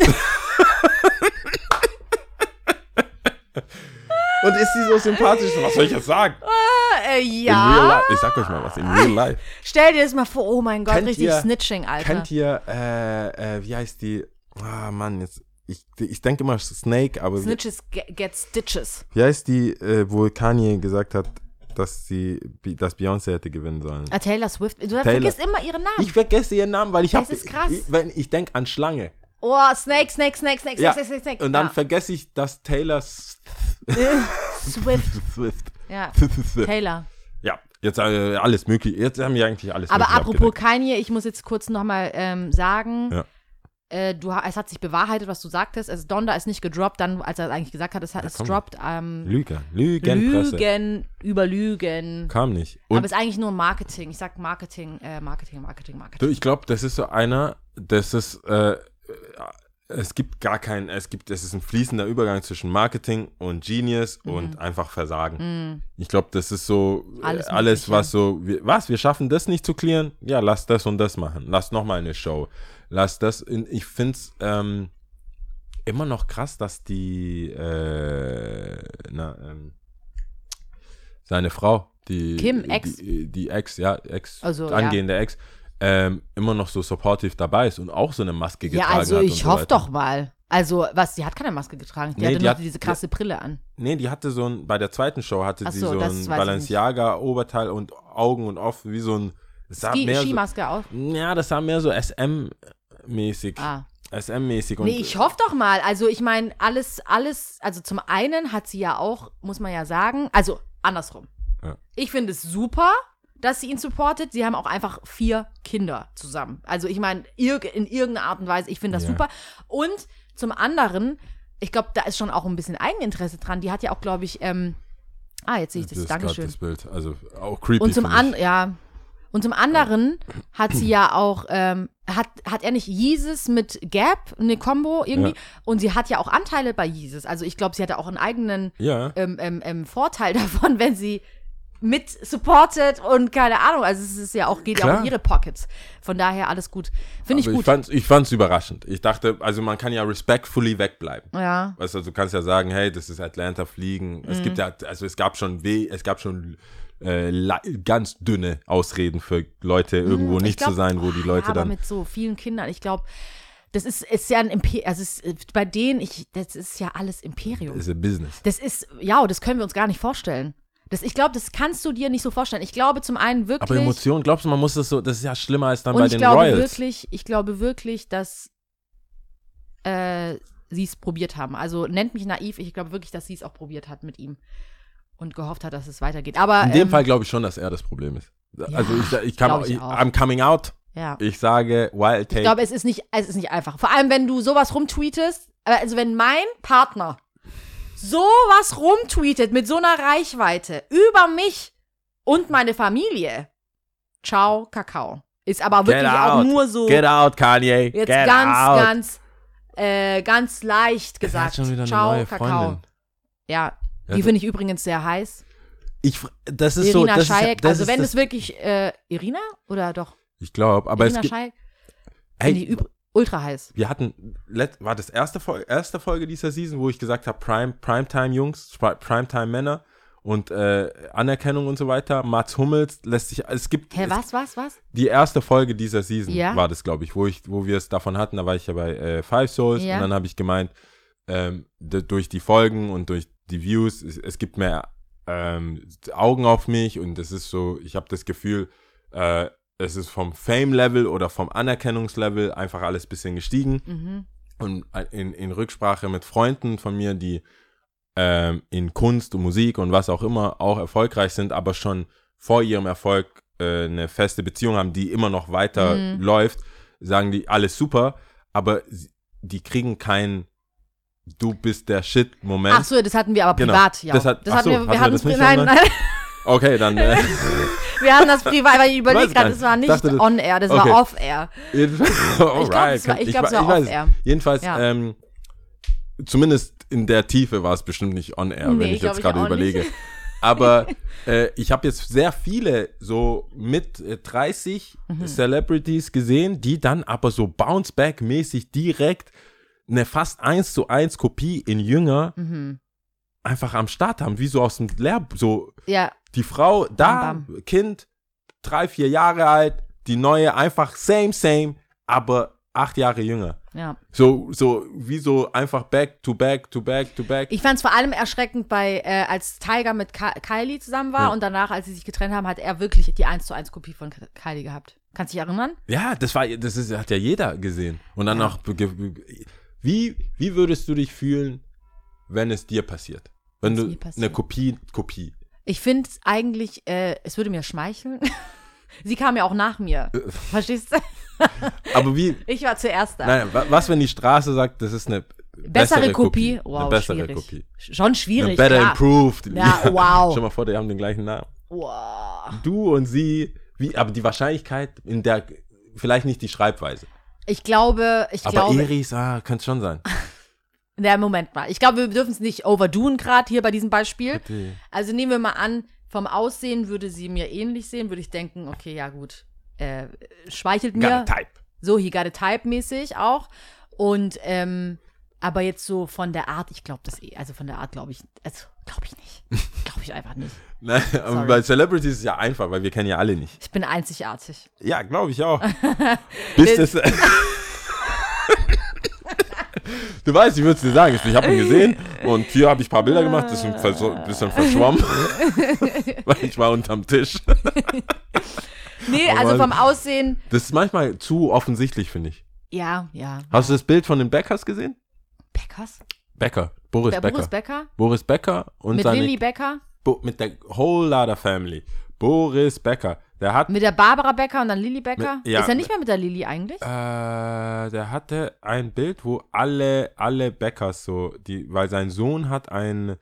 und ist sie so sympathisch? Was soll ich jetzt sagen? Äh, In real ja. life. Ich sag euch mal was, in real life. Stell dir das mal vor. Oh mein Gott, Kennt richtig ihr- Snitching, Alter. Kennt ihr, äh, äh, wie heißt die? Ah, Mann, jetzt, ich, ich denke immer Snake, aber Snitches ge- get stitches. wie heißt die, äh, wo Kanye gesagt hat, dass sie, dass Beyoncé hätte gewinnen sollen? Ah, Taylor Swift. Du Taylor- vergisst immer ihren Namen. Ich vergesse ihren Namen, weil ich Das habe. ist krass. Ich, wenn ich denke an Schlange. oh, Snake, Snake, Snake, Snake, Ja. Snake, Snake, Snake. Und dann ja. vergesse ich, dass Taylor Swift. Swift. Ja, Taylor. ja, jetzt äh, alles möglich. Jetzt haben wir eigentlich alles Aber apropos abgedeckt. Kanye, ich muss jetzt kurz nochmal ähm, sagen, Ja. Äh, du, es hat sich bewahrheitet, was du sagtest. Also Donda ist nicht gedroppt, dann, als er eigentlich gesagt hat, es hat es komm. droppt. Ähm, Lüge. Lügenpresse. Lügen über Lügen. Kam nicht. Aber Und es ist eigentlich nur Marketing. Ich sag Marketing, äh, Marketing, Marketing, Marketing. du, ich glaube, das ist so einer, das ist, äh, es gibt gar keinen, es gibt, es ist ein fließender Übergang zwischen Marketing und Genius Mhm. und einfach Versagen. Ich glaube, das ist so äh, Alles alles, was so, wir, was, wir schaffen das nicht zu klären? Ja, lass das und das machen. Lass nochmal eine Show. Lass das, in, ich finde es ähm, immer noch krass, dass die, äh, na, ähm, seine Frau, die Kim, Ex. die, die Ex, ja, Ex, Also, ja. angehende Ex, ähm, immer noch so supportive dabei ist und auch so eine Maske Ja, getragen also hat. und ich so hoffe doch mal. Also, was, die hat keine Maske getragen. Die Nee, hatte die nur hat- diese krasse Brille an. Nee, die hatte so ein, bei der zweiten Show hatte Ach sie so, so ein Balenciaga-Oberteil und Augen und offen, wie so ein, Ski, mehr so, Skimaske auf. ja, das sah mehr so SM-mäßig, Ah. SM-mäßig und Nee, ich hoffe doch mal. Also ich meine, alles, alles, also zum einen hat sie ja auch, muss man ja sagen, also andersrum. Ja. Ich finde es super, dass sie ihn supportet. Sie haben auch einfach vier Kinder zusammen. Also ich meine, irg in irgendeiner Art und Weise, ich finde das Ja. super. Und zum anderen, ich glaube, da ist schon auch ein bisschen Eigeninteresse dran. Die hat ja auch, glaube ich, ähm, ah, jetzt sehe ich das, grad Dankeschön. das Bild, also auch creepy Und zum anderen, ja. Und zum anderen hat sie ja auch, ähm, hat, hat er nicht Yeezus mit Gap, eine Combo irgendwie? Ja. Und sie hat ja auch Anteile bei Yeezus. Also ich glaube, sie hatte auch einen eigenen Ja, ähm, ähm, ähm, Vorteil davon, wenn sie mit supportet und keine Ahnung. Also es ist ja auch, geht ja auch in ihre Pockets. Von daher alles gut. Finde ich ich gut. fand's, ich fand's überraschend. Ich dachte, also man kann ja respectfully wegbleiben. ja. Weißt du, du kannst ja sagen, hey, das ist Atlanta fliegen. Es Mhm. gibt ja, also es gab schon weh, es gab schon äh, ganz dünne Ausreden für Leute, irgendwo Mhm, Ich nicht glaub, zu sein, wo die ja, Leute aber dann. mit so vielen Kindern, ich glaube, das ist, ist ja ein Imperium. Also ist, bei denen, ich, das ist ja alles Imperium. ist a business. Das ist, ja, das können wir uns gar nicht vorstellen. Das, ich glaube, das kannst du dir nicht so vorstellen. Ich glaube zum einen wirklich. Aber Emotionen, glaubst du, man muss das so, das ist ja schlimmer als dann bei ich den glaube Royals. wirklich, ich glaube wirklich, dass äh, sie es probiert haben. Also nennt mich naiv, ich glaube wirklich, dass sie es auch probiert hat mit ihm und gehofft hat, dass es weitergeht. Aber In dem ähm, Fall glaube ich schon, dass er das Problem ist. Also ich, ich kann, ich ich, auch. I'm coming out. ja. Ich sage Wild Take. Ich glaube, es ist nicht, es ist nicht einfach. Vor allem, wenn du sowas rumtweetest, äh, also wenn mein Partner sowas rumtweetet mit so einer Reichweite über mich und meine Familie. Ciao, Kakao. Ist aber wirklich auch out. nur so Get out, Kanye. jetzt Get ganz, out. ganz, äh, ganz leicht gesagt. hat schon wieder eine Ciao, neue Kakao. Freundin. Ja, die so- finde ich übrigens sehr heiß. Ich, das ist so, Irina ist, Shayek, das also ist wenn das, es wirklich, äh, Irina oder doch? ich glaube, aber es Irina gibt? Finde ich hey, üb- ultra heiß. wir hatten, war das erste Folge, erste Folge dieser Season, wo ich gesagt habe, Prime, Primetime Jungs, Pri- Primetime Männer und äh, Anerkennung und so weiter. Mats Hummels lässt sich, es gibt, Hä, es, was, was, was? die erste Folge dieser Season Ja. war das, glaube ich, wo ich, wo wir es davon hatten. Da war ich ja bei äh, Five Souls Ja. und dann habe ich gemeint, ähm, durch die Folgen und durch die Views, es, es gibt mehr ähm, Augen auf mich und es ist so, ich habe das Gefühl, äh, es ist vom Fame-Level oder vom Anerkennungslevel einfach alles bisschen gestiegen Mhm. und in, in Rücksprache mit Freunden von mir, die ähm, in Kunst und Musik und was auch immer auch erfolgreich sind, aber schon vor ihrem Erfolg äh, eine feste Beziehung haben, die immer noch weiter Mhm. läuft, sagen die alles super, aber sie- die kriegen keinen Du bist der Shit-Moment. Ach so, das hatten wir aber Genau. privat, ja. Das hat- ach hatten so, wir, hatten wir wir hatten das nicht nein, nein, Okay, dann. Äh, wir hatten das privat, weil ich überlege gerade, es war nicht Dachte, das- on air, das Okay. war off air. jedenfalls, alright, es war- ich glaub, es we- war weiß off-air. Jedenfalls, Ja. ähm, zumindest in der Tiefe war es bestimmt nicht on air, Nee, wenn ich glaub jetzt ich gerade überlege. nicht. Aber äh, ich habe jetzt sehr viele so mit äh, 30 Mhm. Celebrities gesehen, die dann aber so Bounce-Back-mäßig direkt eine fast 1 zu 1 Kopie in Jünger Mhm. einfach am Start haben, wie so aus dem Lehr... So Ja, die Frau da, Bam, Kind, drei, vier Jahre alt, die neue einfach same, same, aber acht Jahre jünger. ja. So, so, wie so einfach back to back to back to back. Ich fand es vor allem erschreckend bei, äh, als Tiger mit Ka Kylie zusammen war Ja. und danach, als sie sich getrennt haben, hat er wirklich die 1 zu 1 Kopie von Kylie gehabt. Kannst du dich erinnern? ja, das war, das ist, hat ja jeder gesehen. Und dann noch, be- be- wie, wie würdest du dich fühlen, wenn es dir passiert? Wenn du eine Kopie, Kopie. Ich finde es eigentlich, äh, es würde mir schmeicheln. sie kam ja auch nach mir. Äh. Verstehst du? Aber wie, Ich war zuerst da. nein, wa- was, wenn die Straße sagt, das ist eine bessere, Kopie. Wow, eine bessere schwierig. Kopie. Schon Eine schwierig. better klar. improved. Ja, wow. Stell mal vor, die haben den gleichen Namen. Wow. du und sie, wie, aber die Wahrscheinlichkeit in der, vielleicht nicht die Schreibweise. Ich glaube, ich Aber glaube, Eris, ah, könnte schon sein. na, Moment mal. Ich glaube, wir dürfen es nicht overdoen gerade hier bei diesem Beispiel. Bitte. Also nehmen wir mal an, vom Aussehen würde sie mir ähnlich sehen, würde ich denken, okay, ja gut, äh, schmeichelt Got mir. a type. So, he got a type mäßig auch. Und, ähm, aber jetzt so von der Art, ich glaube das eh, also von der Art glaube ich, also glaube ich nicht. Glaube ich einfach nicht. Nein, Sorry. bei Celebrities ist es ja einfach, weil wir kennen ja alle nicht. Ich bin einzigartig. Ja, glaube ich auch. Bis das. Du weißt, ich würde es dir sagen. Ich habe ihn gesehen und hier habe ich ein paar Bilder gemacht. Das ist ein bisschen verschwommen. weil ich war unterm Tisch. Nee, Aber- also vom Aussehen, Das ist manchmal zu offensichtlich, finde ich. ja, ja. Hast du das Bild von den Beckers gesehen? Beckers? Becker. Boris Becker. Boris Becker? Boris Becker und Mit seine Lilly Becker? Bo mit der whole Lotta Family. Boris Becker. Der hat, Mit der Barbara Becker und dann Lilly Becker? Mit- ja. Ist er nicht mehr mit der Lilly eigentlich? äh, der hatte ein Bild, wo alle, alle Beckers so, die, weil sein Sohn hat ein,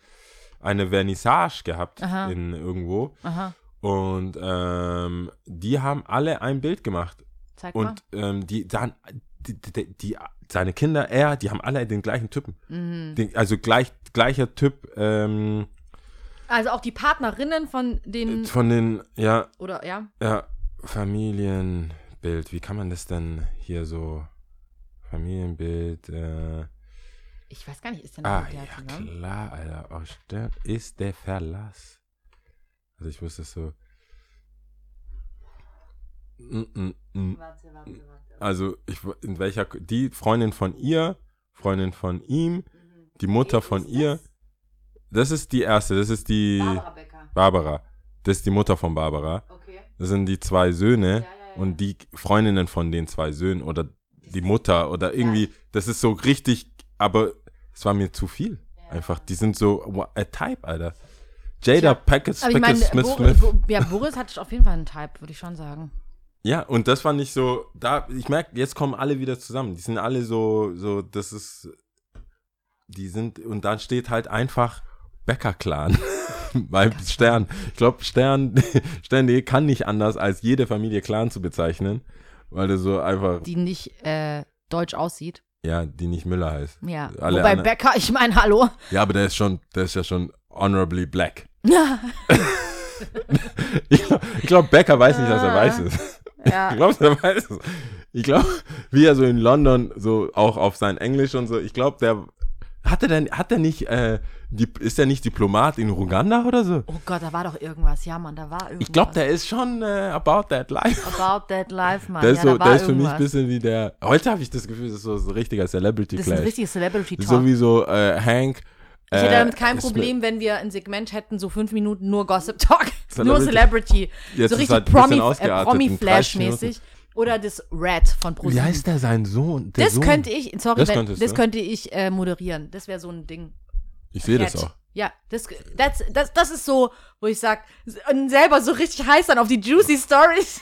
eine Vernissage gehabt Aha. in irgendwo Aha, und ähm, die haben alle ein Bild gemacht zeig mal. und ähm, die dann die, die, die, seine Kinder, er, die haben alle den gleichen Typen. Mhm. Den, also gleich, gleicher Typ ähm, Also auch die Partnerinnen von den, von den, ja, oder ja, Ja, Familienbild. Wie kann man das denn hier so? Familienbild. Äh, ich weiß gar nicht, ist noch ah, der ja, zusammen? klar, Alter. Oh, ist der Verlass. Also, ich wusste es so. Mm, mm, mm. Warte, warte, warte. Also, ich, in welcher. Die Freundin von ihr, Freundin von ihm, die Mutter von ihr. Das ist die erste, das ist die Barbara Becker. Barbara. Das ist die Mutter von Barbara. Okay. Das sind die zwei Söhne Ja, ja, ja. und die Freundinnen von den zwei Söhnen oder die Mutter oder irgendwie, das ist so richtig, aber es war mir zu viel. Einfach, die sind so a Type, Alter. Jada Packett, Packett Smith Bo Smith. Bo ja, Boris hat auf jeden Fall einen Type, würde ich schon sagen. Ja, und das fand ich so, da, ich merke, jetzt kommen alle wieder zusammen. Die sind alle so, so, das ist, die sind, und dann steht halt einfach Becker-Clan. Bei Stern. Ich glaube, Stern, Stern.de kann nicht anders, als jede Familie Clan zu bezeichnen, weil du so einfach, Die nicht äh, deutsch aussieht. ja, die nicht Müller heißt. Ja. Alle Wobei anderen- Becker, ich meine, hallo. Ja, aber der ist schon, der ist ja schon honorably black. ich glaube, glaub, Becker weiß nicht, dass er weiß ist. Ja. Ich glaube, er weiß es. Ich glaube, wie er so in London so auch auf sein Englisch und so, ich glaube, der hat er denn, hat er nicht, äh, ist er nicht Diplomat in Uganda oder so? Oh Gott, da war doch irgendwas. Ja, Mann, da war irgendwas. Ich glaube, der ist schon äh, about that life. About that life, Mann. Der ist, ja, so, da war der ist für mich ein bisschen wie der. Heute habe ich das Gefühl, das ist so, ein richtiger Celebrity Das ist ein Clash. richtiges Celebrity-Talk. So wie so äh, Hank. Ich hätte äh, damit kein ist Problem, wenn wir ein Segment hätten, so fünf Minuten nur Gossip Talk. nur Celebrity. Celebrity. Jetzt so richtig halt Promi, äh, ausgeartet in 30 Promi-Flash-mäßig. Oder das Red von Wie ProSieben. heißt der sein Sohn? Der Das Sohn? könnte ich, sorry, Das wenn, das könnte ich äh, moderieren. Das wäre so ein Ding. Ich sehe das auch. Ja, das, das, das, das ist so, wo ich sag, selber so richtig heiß dann auf die Juicy Stories.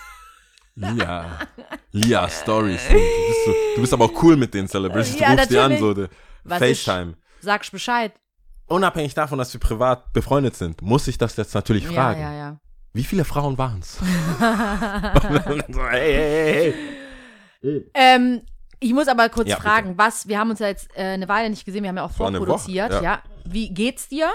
Ja. Ja, Stories. Du du bist aber auch cool mit den Celebrities. Du Ja, rufst die an, natürlich. so FaceTime. Sagst Bescheid. Unabhängig davon, dass wir privat befreundet sind, muss ich das jetzt natürlich fragen. Ja, ja, ja. Wie viele Frauen waren es? so, hey, hey, hey. Ähm, ich muss aber kurz Ja, fragen, was, wir haben uns ja jetzt äh, eine Weile nicht gesehen, wir haben ja auch vorproduziert, Woche, ja. ja. Wie geht's dir?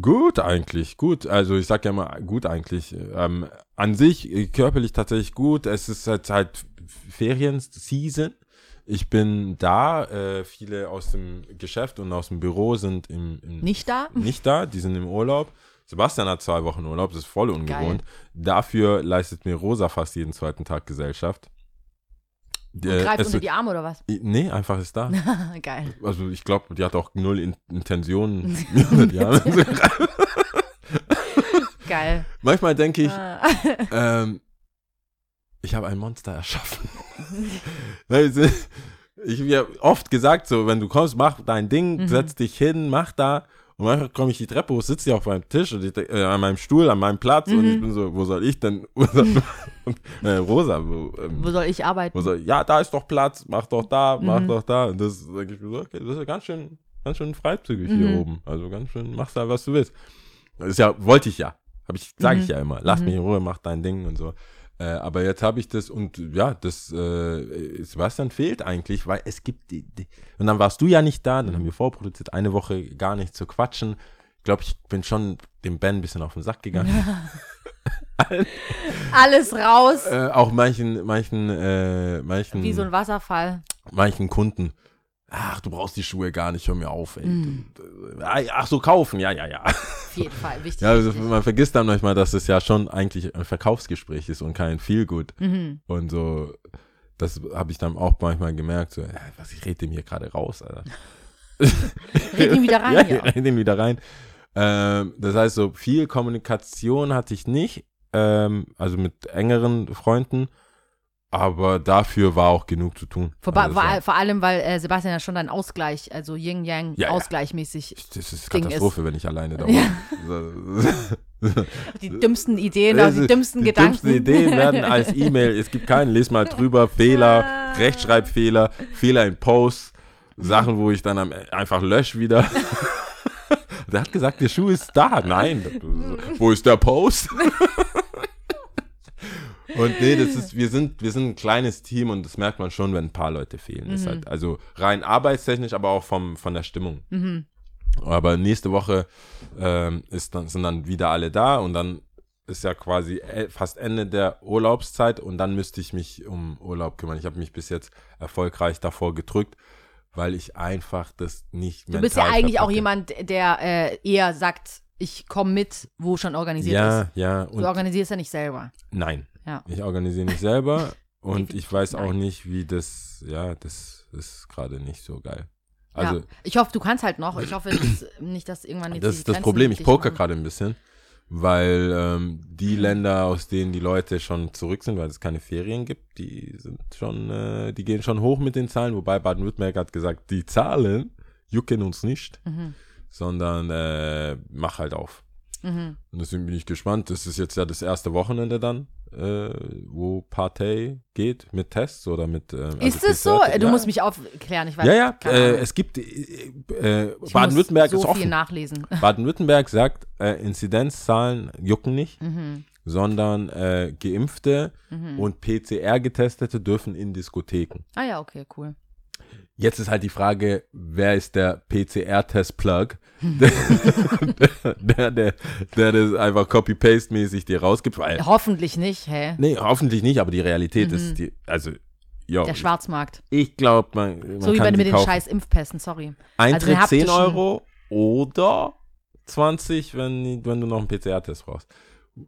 Gut eigentlich, gut. Also ich sag ja mal gut eigentlich. Ähm, an sich äh, körperlich tatsächlich gut. Es ist jetzt halt Ferien-Season. Ich bin da. Äh, viele aus dem Geschäft und aus dem Büro sind im, im Nicht da? nicht da. Die sind im Urlaub. Sebastian hat zwei Wochen Urlaub. Das ist voll ungewohnt. Dafür leistet mir Rosa fast jeden zweiten Tag Gesellschaft. Und Äh, greift unter die Arme oder was? Nee, einfach ist da. Geil. Also ich glaube, die hat auch null in Intentionen. Geil. Manchmal denke ich, Ah. ähm, ich habe ein Monster erschaffen. Ich habe oft gesagt, so, wenn du kommst, mach dein Ding, Mhm. setz dich hin, mach da. Und manchmal komme ich die Treppe hoch, sitze ich auf meinem Tisch, und ich, äh, an meinem Stuhl, an meinem Platz und Mhm. ich bin so, wo soll ich denn? Und, äh, Rosa, wo, ähm, Wo soll ich arbeiten? wo soll, ja, da ist doch Platz, mach doch da, mach Mhm. doch da. Und das denke ich mir so, okay, das ist ja ganz schön, ganz schön freizügig Mhm. hier oben. Also ganz schön, machst da, was du willst. Das ist ja, wollte ich ja. Hab ich, sage ich Mhm. ja immer. Lass Mhm. mich in Ruhe, mach dein Ding und so. Äh, aber jetzt habe ich das und ja, das äh, Sebastian fehlt eigentlich, weil es gibt die, die und dann warst du ja nicht da, dann haben wir vorproduziert, eine Woche gar nicht zu quatschen. Ich glaube, ich bin schon dem Ben ein bisschen auf den Sack gegangen. Alles raus. äh, auch manchen, manchen, äh, manchen, Wie so ein Wasserfall. manchen Kunden. Ach, du brauchst die Schuhe gar nicht, hör mir auf, ey. Äh, ach so, kaufen, ja, ja, ja. Auf jeden Fall. Wichtig. Ja, also, man vergisst dann manchmal, dass es ja schon eigentlich ein Verkaufsgespräch ist und kein Feelgood. Mhm. Und so, das habe ich dann auch manchmal gemerkt, so, was, ich rede dem hier gerade raus, Alter. Red ihn wieder rein, ja, ja. ich red ihn wieder rein. Ähm, das heißt, so viel Kommunikation hatte ich nicht, ähm, also mit engeren Freunden, aber dafür war auch genug zu tun. Also, vor, es war- vor allem, weil äh, Sebastian ja schon dein Ausgleich, also Yin-Yang, Ja, ja. ausgleichmäßig, das ist Katastrophe, wenn ich alleine da Ja. war. die dümmsten Ideen, Das die ist- dümmsten die Gedanken. dümmsten Ideen werden als E-Mail, es gibt keinen, les mal drüber, Fehler, Rechtschreibfehler, Fehler in Posts, Sachen, wo ich dann am, einfach lösch wieder. Der hat gesagt, der Schuh ist da. Nein, wo ist der Post? Und nee, das ist, wir sind, wir sind ein kleines Team und das merkt man schon, wenn ein paar Leute fehlen. Ist halt, also rein arbeitstechnisch, aber auch vom, von der Stimmung. Mhm. Aber nächste Woche ähm, ist dann, sind dann wieder alle da und dann ist ja quasi e- fast Ende der Urlaubszeit und dann müsste ich mich um Urlaub kümmern. Ich habe mich bis jetzt erfolgreich davor gedrückt, weil ich einfach das nicht Du bist ja eigentlich auch jemand, der äh, eher sagt, ich komme mit, wo schon organisiert Ja, ist. ja. Du Und organisierst ja nicht selber. nein, Ja. ich organisiere nicht selber und ich weiß auch nicht, wie das, ja, das ist gerade nicht so geil. Also ja. Ich hoffe, du kannst halt noch. Ich hoffe dass, nicht, dass irgendwann jetzt das ist das Problem. Ich poker gerade ein bisschen, weil ähm, die Länder, aus denen die Leute schon zurück sind, weil es keine Ferien gibt, die sind schon, äh, die gehen schon hoch mit den Zahlen. Wobei Baden-Württemberg hat gesagt, die Zahlen jucken uns nicht, Mhm. sondern äh, mach halt auf. Mhm. Und deswegen bin ich gespannt. Das ist jetzt ja das erste Wochenende dann, äh, wo Partey geht mit Tests oder mit. Ähm, also Ist es so? PCR. Du ja. musst mich aufklären, ich weiß Ja, ja. Äh, es gibt. Äh, äh, Baden-Württemberg ist so viel offen. nachlesen. Baden-Württemberg sagt, äh, Inzidenzzahlen jucken nicht, Mhm. sondern äh, Geimpfte und PCR-Getestete dürfen in Diskotheken. Ah ja, okay, cool. Jetzt ist halt die Frage, wer ist der PCR-Test-Plug, der, der, der, das einfach copy-paste-mäßig dir rausgibt, weil, Hoffentlich nicht, hä? nee, hoffentlich nicht, aber die Realität ist, die, also, ja, Der Schwarzmarkt. ich glaube, man, man So wie bei mit den kaufen. scheiß Impfpässen, sorry. Eintritt Also den 10 haptischen- Euro oder 20, wenn, wenn du noch einen PCR-Test brauchst.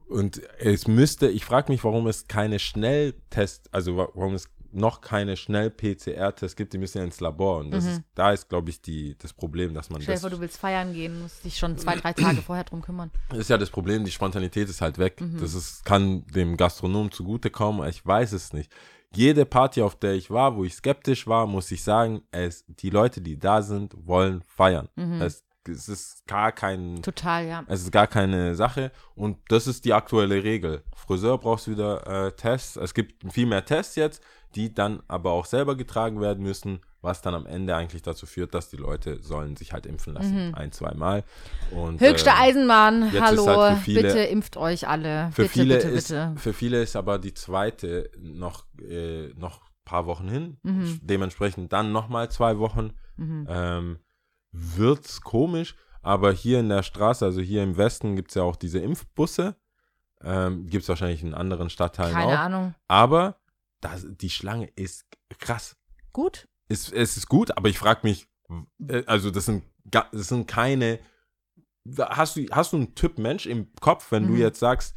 Und es müsste, ich frage mich, warum es keine Schnelltest, also wa- warum es noch keine Schnell-PCR-Tests gibt, die müssen ja ins Labor. Und das ist, da ist, glaube ich, die, das Problem, dass man Mhm. Stell das. vor, du willst feiern gehen, musst dich schon zwei, drei Tage vorher drum kümmern. Das ist ja das Problem, die Spontanität ist halt weg. Mhm. Das ist, kann dem Gastronom zugutekommen, ich weiß es nicht. Jede Party, auf der ich war, wo ich skeptisch war, muss ich sagen, es, die Leute, die da sind, wollen feiern. Mhm. Es, es ist gar kein, Total, ja. es ist gar keine Sache und das ist die aktuelle Regel. Friseur brauchst wieder äh, Tests. Es gibt viel mehr Tests jetzt, die dann aber auch selber getragen werden müssen, was dann am Ende eigentlich dazu führt, dass die Leute sollen sich halt impfen lassen. Ein, zwei Mal. Und, Höchste äh, Eisenbahn, ist hallo, halt viele- bitte impft euch alle. für bitte, viele bitte, ist, bitte. Für viele ist aber die zweite noch, äh, noch ein paar Wochen hin. Dementsprechend dann nochmal zwei Wochen. Ähm, wird's komisch. Aber hier in der Straße, also hier im Westen, gibt es ja auch diese Impfbusse. Ähm, gibt es wahrscheinlich in anderen Stadtteilen Keine auch. Ahnung. Aber das, die Schlange ist krass. Gut. Es, es ist gut, aber ich frage mich, äh, also das sind, das sind keine. Hast du, hast du einen Typ Mensch im Kopf, wenn du Mhm. jetzt sagst,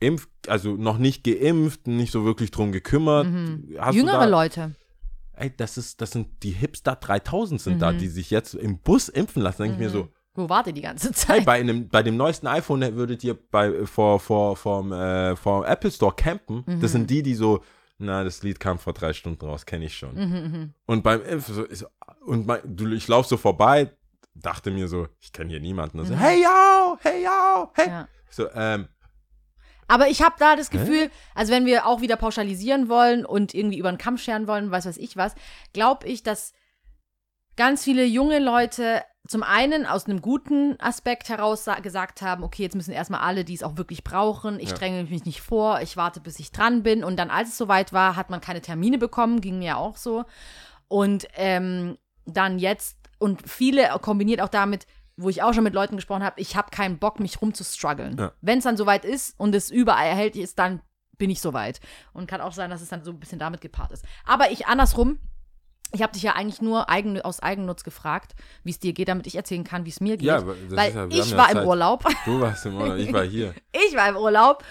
impf, also noch nicht geimpft, nicht so wirklich drum gekümmert? Du Jüngere Leute. Ey, das ist, das sind die Hipster 3000 sind da, Mhm. die sich jetzt im Bus impfen lassen. Denke ich mir so, Wo wart ihr die ganze hey, Zeit? bei, einem, bei dem neuesten iPhone würdet ihr bei, vor, vor, vom, äh, vor Apple Store campen. Mhm. Das sind die, die so, na, das Lied kam vor drei Stunden raus, kenne ich schon. Mhm, Und beim Impfen, so, ist, und mein, du, ich laufe so vorbei, dachte mir so, ich kenne hier niemanden. So, hey, yo, hey, yo, hey. Mhm. Ja. So, ähm, Aber ich habe da das Gefühl, also wenn wir auch wieder pauschalisieren wollen und irgendwie über den Kamm scheren wollen, weiß weiß ich was, glaube ich, dass ganz viele junge Leute zum einen aus einem guten Aspekt heraus sa- gesagt haben, okay, jetzt müssen erstmal alle, die es auch wirklich brauchen, ich Ja. dränge mich nicht vor, ich warte, bis ich dran bin. Und dann, als es soweit war, hat man keine Termine bekommen, ging mir auch so. Und ähm, dann jetzt, und viele kombiniert auch damit, wo ich auch schon mit Leuten gesprochen habe, ich habe keinen Bock, mich rumzustruggeln. Ja. Wenn es dann soweit ist und es überall erhältlich ist, dann bin ich soweit. Und kann auch sein, dass es dann so ein bisschen damit gepaart ist. Aber ich andersrum, ich habe dich ja eigentlich nur eigen, aus Eigennutz gefragt, wie es dir geht, damit ich erzählen kann, wie es mir geht. Ja, Weil ist ja- wir haben ich ja war Zeit. im Urlaub. du warst im Urlaub, ich war hier. Ich war im Urlaub.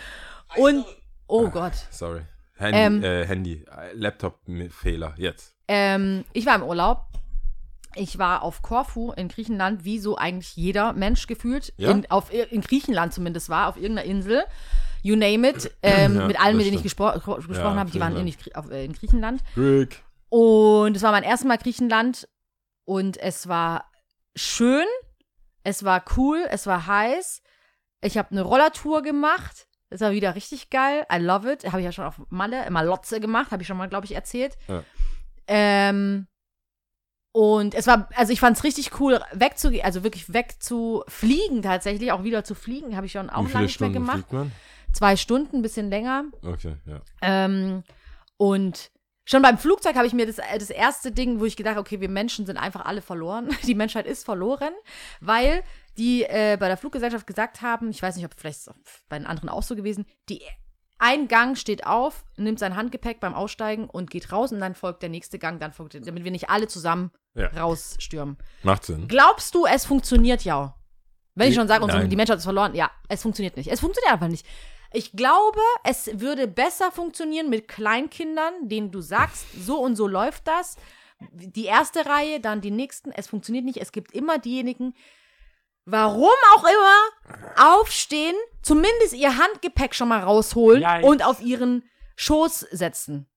Und, oh Gott. Sorry. Handy, Ähm. äh, Handy, äh, Laptop-Fehler, jetzt. Ähm, ich war im Urlaub. Ich war auf Korfu in Griechenland, wie so eigentlich jeder Mensch gefühlt. Ja? In, auf, in Griechenland zumindest war, auf irgendeiner Insel. You name it. Ähm, Ja, mit allen, mit denen ich gespro gesprochen Ja, habe, die waren in, auf, äh, in Griechenland. Rick. Und es war mein erstes Mal Griechenland und es war schön, es war cool, es war heiß. Ich habe eine Rollertour gemacht. Das war wieder richtig geil. I love it. Habe ich ja schon auf Malle, Malotze gemacht, habe ich schon mal, glaube ich, erzählt. Ja. Ähm, und es war, also ich fand es richtig cool, wegzugehen, also wirklich wegzufliegen tatsächlich, auch wieder zu fliegen, habe ich schon auch lange nicht mehr Stunden gemacht. fliegt man? Zwei Stunden, ein bisschen länger. Okay, ja. Ähm, und schon beim Flugzeug habe ich mir das, äh, das erste Ding, wo ich gedacht okay, wir Menschen sind einfach alle verloren. Die Menschheit ist verloren, weil die äh, bei der Fluggesellschaft gesagt haben, ich weiß nicht, ob vielleicht bei den anderen auch so gewesen, die ein Gang steht auf, nimmt sein Handgepäck beim Aussteigen und geht raus und dann folgt der nächste Gang, dann folgt, damit wir nicht alle zusammen Ja. rausstürmen. Macht Sinn. Glaubst du, es funktioniert ja? Wenn ich schon sage, unsere- die Menschheit ist verloren, ja, es funktioniert nicht. Es funktioniert einfach nicht. Ich glaube, es würde besser funktionieren mit Kleinkindern, denen du sagst, so und so läuft das. Die erste Reihe, dann die nächsten. Es funktioniert nicht. Es gibt immer diejenigen, warum auch immer, aufstehen, zumindest ihr Handgepäck schon mal rausholen Yikes. und auf ihren Schoß setzen.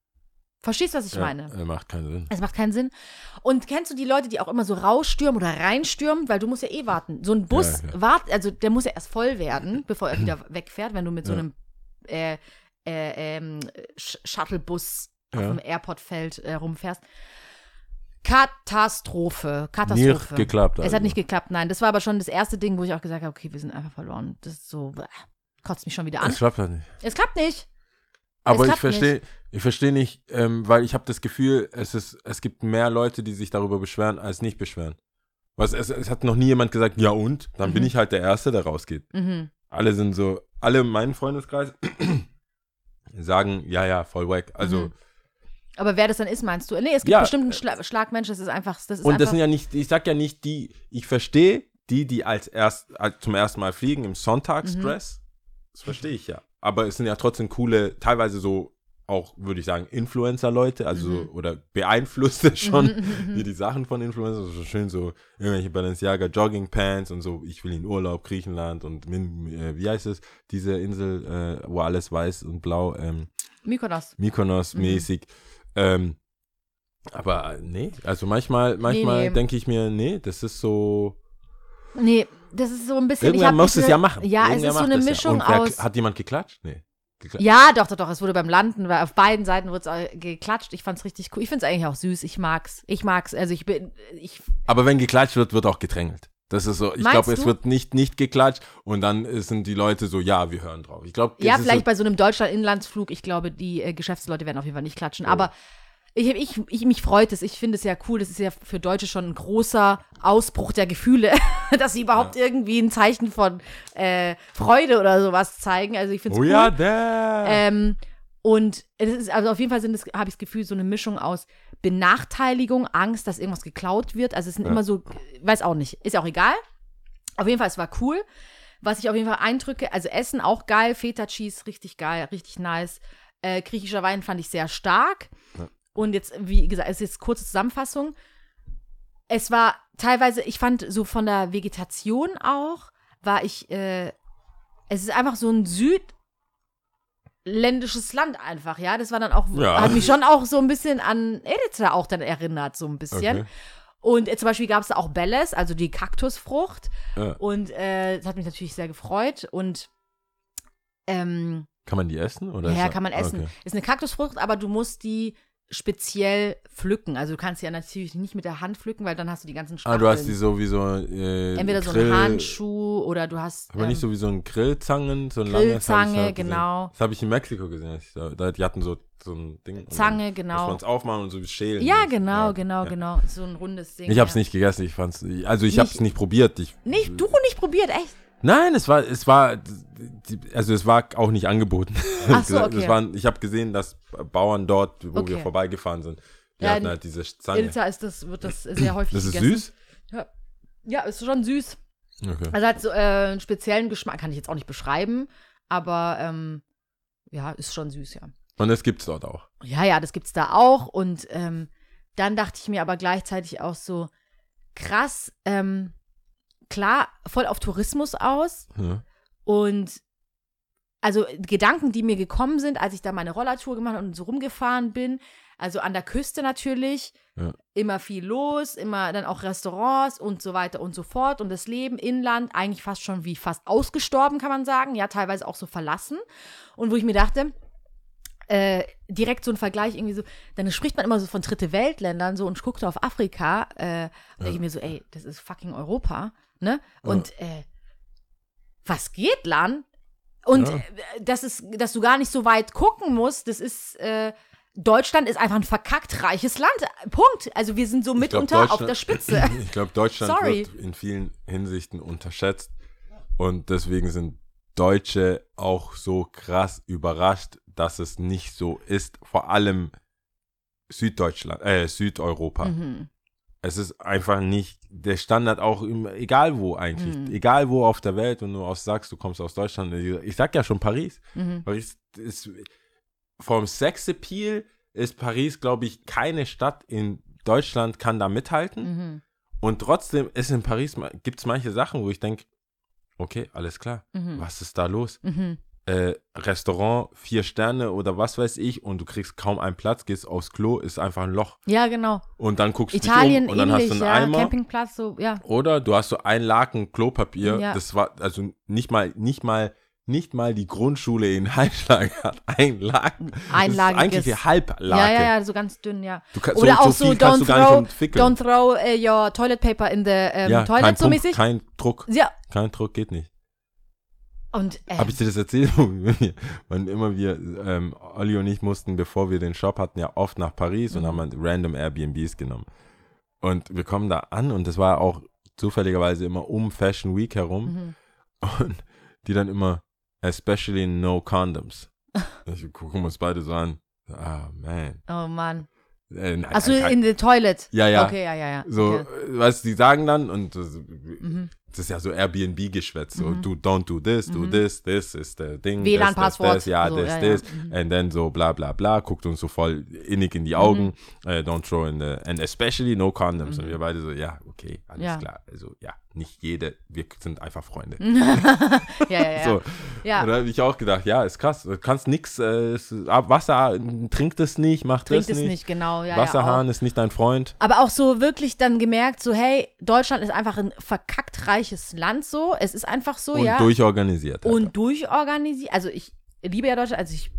Verstehst du, was ich Ja, meine? äh, macht keinen Sinn. Es macht keinen Sinn. Und kennst du die Leute, die auch immer so rausstürmen oder reinstürmen? Weil du musst ja eh warten. So ein Bus Ja, ja. wart, also der muss ja erst voll werden, bevor er wieder wegfährt, wenn du mit so einem äh, äh, ähm, Sh- Shuttlebus auf Ja. dem Airportfeld äh, rumfährst. Katastrophe. Katastrophe. Nicht geklappt, Es also. hat nicht geklappt, nein. Das war aber schon das erste Ding, wo ich auch gesagt habe, okay, wir sind einfach verloren. Das ist so, bäh, kotzt mich schon wieder an. Das klappt halt nicht. Es klappt nicht. Aber ich verstehe, ich verstehe nicht, ähm, weil ich habe das Gefühl, es ist, es gibt mehr Leute, die sich darüber beschweren, als nicht beschweren. Was, es, es hat noch nie jemand gesagt, ja und? Dann bin Mhm. ich halt der Erste, der rausgeht. Mhm. Alle sind so, alle in meinem Freundeskreis sagen, ja, ja, voll weg. Also, Mhm. Aber wer das dann ist, meinst du? Nee, es gibt Ja. bestimmt einen Schla Schlagmensch, das ist einfach, das ist und einfach, das sind ja nicht, ich sag ja nicht die, ich verstehe die, die als erst, als zum ersten Mal fliegen im Sonntagsdress. Das verstehe ich ja. Aber es sind ja trotzdem coole, teilweise so auch, würde ich sagen, Influencer-Leute, also so, oder Beeinflusste schon, wie die Sachen von Influencern, so schön so irgendwelche Balenciaga Jogging-Pants und so, ich will in Urlaub, Griechenland und äh, wie heißt es, diese Insel, äh, wo alles weiß und blau, ähm, Mykonos. Mykonos-mäßig. Ähm, aber äh, nee, also manchmal, manchmal nee. denke ich mir, nee, das ist so. Nee, das ist so ein bisschen. Irgendwer muss es ja machen. Ja, es Irgendwer ist so eine Mischung ja. Aus. Hat jemand geklatscht? Nee. Gekla Ja, doch, doch, doch. Es wurde beim Landen, weil auf beiden Seiten wurde es geklatscht. Ich fand's richtig cool. Ich find's eigentlich auch süß. Ich mag's. Ich mag's. Also ich bin, ich, Aber wenn geklatscht wird, wird auch gedrängelt. Das ist so, ich glaube, es wird nicht, nicht geklatscht und dann sind die Leute so, ja, wir hören drauf. Ich glaube, ja, vielleicht bei so einem Deutschland-Inlandsflug. Ich glaube, die äh, Geschäftsleute werden auf jeden Fall nicht klatschen. Aber ich, ich, ich, mich freut es. Ich finde es ja cool. Das ist ja für Deutsche schon ein großer Ausbruch der Gefühle, dass sie überhaupt irgendwie ein Zeichen von äh, Freude oder sowas zeigen. Also ich finde es Oh cool. ja, der. Ähm, und es ist, also auf jeden Fall sind es, habe ich das Gefühl, so eine Mischung aus Benachteiligung, Angst, dass irgendwas geklaut wird. Also es sind Ja. immer so, weiß auch nicht, ist auch egal. Auf jeden Fall, es war cool. Was ich auf jeden Fall eindrücke, also Essen auch geil, Feta Cheese richtig geil, richtig nice. Äh, griechischer Wein fand ich sehr stark. Ja. Und jetzt, wie gesagt, es ist jetzt kurze Zusammenfassung. Es war teilweise, ich fand so von der Vegetation auch, war ich, äh, es ist einfach so ein südländisches Land einfach, ja. Das war dann auch, Ja. hat mich schon auch so ein bisschen an Eritrea auch dann erinnert, so ein bisschen. Okay. Und äh, zum Beispiel gab es da auch Belles, also die Kaktusfrucht. Ja. Und äh, das hat mich natürlich sehr gefreut. Und ähm, Kann man die essen? Oder ja, kann man essen. Okay. Ist eine Kaktusfrucht, aber du musst die speziell pflücken. Also du kannst sie ja natürlich nicht mit der Hand pflücken, weil dann hast du die ganzen Ah, Stacheln. du hast die so wie so. Äh, Entweder so Grill, einen Handschuh oder du hast Aber nicht ähm, so wie so ein Grillzangen, so ein langes. Grillzange, halt gesehen. genau. Das habe ich in Mexiko gesehen. Da, die hatten so, so ein Ding. Zange, dann Muss man genau. es aufmachen und so schälen. Ja, genau, ja, genau, ja. genau. So ein rundes Ding. Ich habe es ja. nicht gegessen, ich fand's, also ich habe es Nicht- nicht probiert. Ich, Nicht, du nicht probiert, echt? Nein, es war, es war, also es war auch nicht angeboten. Ach so, Es okay. waren, ich habe gesehen, dass Bauern dort, wo wir Okay. vorbeigefahren sind, die Ja, hatten halt diese Zange. Ilza ist das, wird das sehr häufig Das ist gegessen. süß? Ja. ja, ist schon süß. Okay. Also hat so äh, einen speziellen Geschmack, kann ich jetzt auch nicht beschreiben, aber ähm, ja, ist schon süß, ja. Und das gibt's dort auch. Ja, ja, das gibt's da auch. Und ähm, dann dachte ich mir aber gleichzeitig auch so, krass, ähm, klar, voll auf Tourismus aus. Ja. Und also Gedanken, die mir gekommen sind, als ich da meine Rollertour gemacht habe und so rumgefahren bin, also an der Küste natürlich, Ja. immer viel los, immer dann auch Restaurants und so weiter und so fort. Und das Leben inland eigentlich fast schon wie fast ausgestorben, kann man sagen. Ja, teilweise auch so verlassen. Und wo ich mir dachte, äh, direkt so ein Vergleich irgendwie so, dann spricht man immer so von dritte Weltländern so und ich guckte auf Afrika, äh, und denke ich mir so, ey, das ist fucking Europa, ne? Und äh, was geht, Lan? Und Ja. äh, das ist, dass du gar nicht so weit gucken musst, das ist, äh, Deutschland ist einfach ein verkackt reiches Land. Punkt. Also wir sind so mitunter auf der Spitze. Ich glaube, Deutschland Sorry. wird in vielen Hinsichten unterschätzt. Und deswegen sind Deutsche auch so krass überrascht, dass es nicht so ist. Vor allem Süddeutschland, äh, Südeuropa. Mhm. Es ist einfach nicht der Standard, auch im, egal wo eigentlich. Mhm. Egal wo auf der Welt, wenn du auch sagst, du kommst aus Deutschland. Ich sag ja schon Paris. Mhm. Paris ist vom Sexappeal ist Paris, glaube ich, keine Stadt in Deutschland kann da mithalten. Mhm. Und trotzdem ist in Paris, gibt es manche Sachen, wo ich denke, okay, alles klar, Mhm. was ist da los? Äh, Restaurant, vier Sterne oder was weiß ich und du kriegst kaum einen Platz, gehst aufs Klo, ist einfach ein Loch. Ja, genau. Und dann guckst du Italien dich um und dann ähnlich, hast du ja. einen Eimer. Campingplatz, so, ja. Oder du hast so ein Laken Klopapier. Ja. Das war also nicht mal, nicht mal, nicht mal die Grundschule in Heimschlag hat ein Laken. Das ist Einlagiges. eigentlich die Halblake. Ja, ja, ja, so ganz dünn, ja. Du kann- Oder so- auch so so, don't du gar nicht throw, don't throw äh, your toilet paper in the ähm, ja, toilet, kein so Pump, mäßig. kein Druck. ja, Kein Druck geht nicht. Und äh, Habe ich dir das erzählt? Wann immer wir, ähm, Olli und ich mussten, bevor wir den Shop hatten, ja oft nach Paris Mhm. und haben dann random Airbnbs genommen. Und wir kommen da an und das war auch zufälligerweise immer um Fashion Week herum. Mhm. Und die dann immer, especially no condoms. Ich gucken uns beide so an. Ah, man. oh Mann. Äh, Achso, in the toilet. Ja, ja. Okay, ja, ja, ja. So, okay. äh, du, die sagen dann, und Mhm. Das ist ja so Airbnb-Geschwätz, so, du don't do this, do Mhm. this, this ist der Ding. WLAN-Passwort, ja, so, das, ja, ja. das. Mhm. And then so bla bla bla, guckt uns so voll innig in die Augen, äh, don't throw in the, and especially no condoms. Und wir beide so, ja, okay, alles Mhm. Ja. klar. Also, ja, nicht jede, wir sind einfach Freunde. ja, ja, ja. So, ja. und da habe ich auch gedacht, ja, ist krass, du kannst nix, äh, es- ab Wasser, trink das nicht, mach Trinkt es nicht. nicht, genau. Ja, Wasserhahn ja, ist nicht dein Freund. Aber auch so wirklich dann gemerkt, so, hey, Deutschland ist einfach ein verkackt reiches Land, so. Es ist einfach so, Und ja. durchorganisiert. Alter. und durchorganisiert. Also ich liebe ja Deutschland, also ich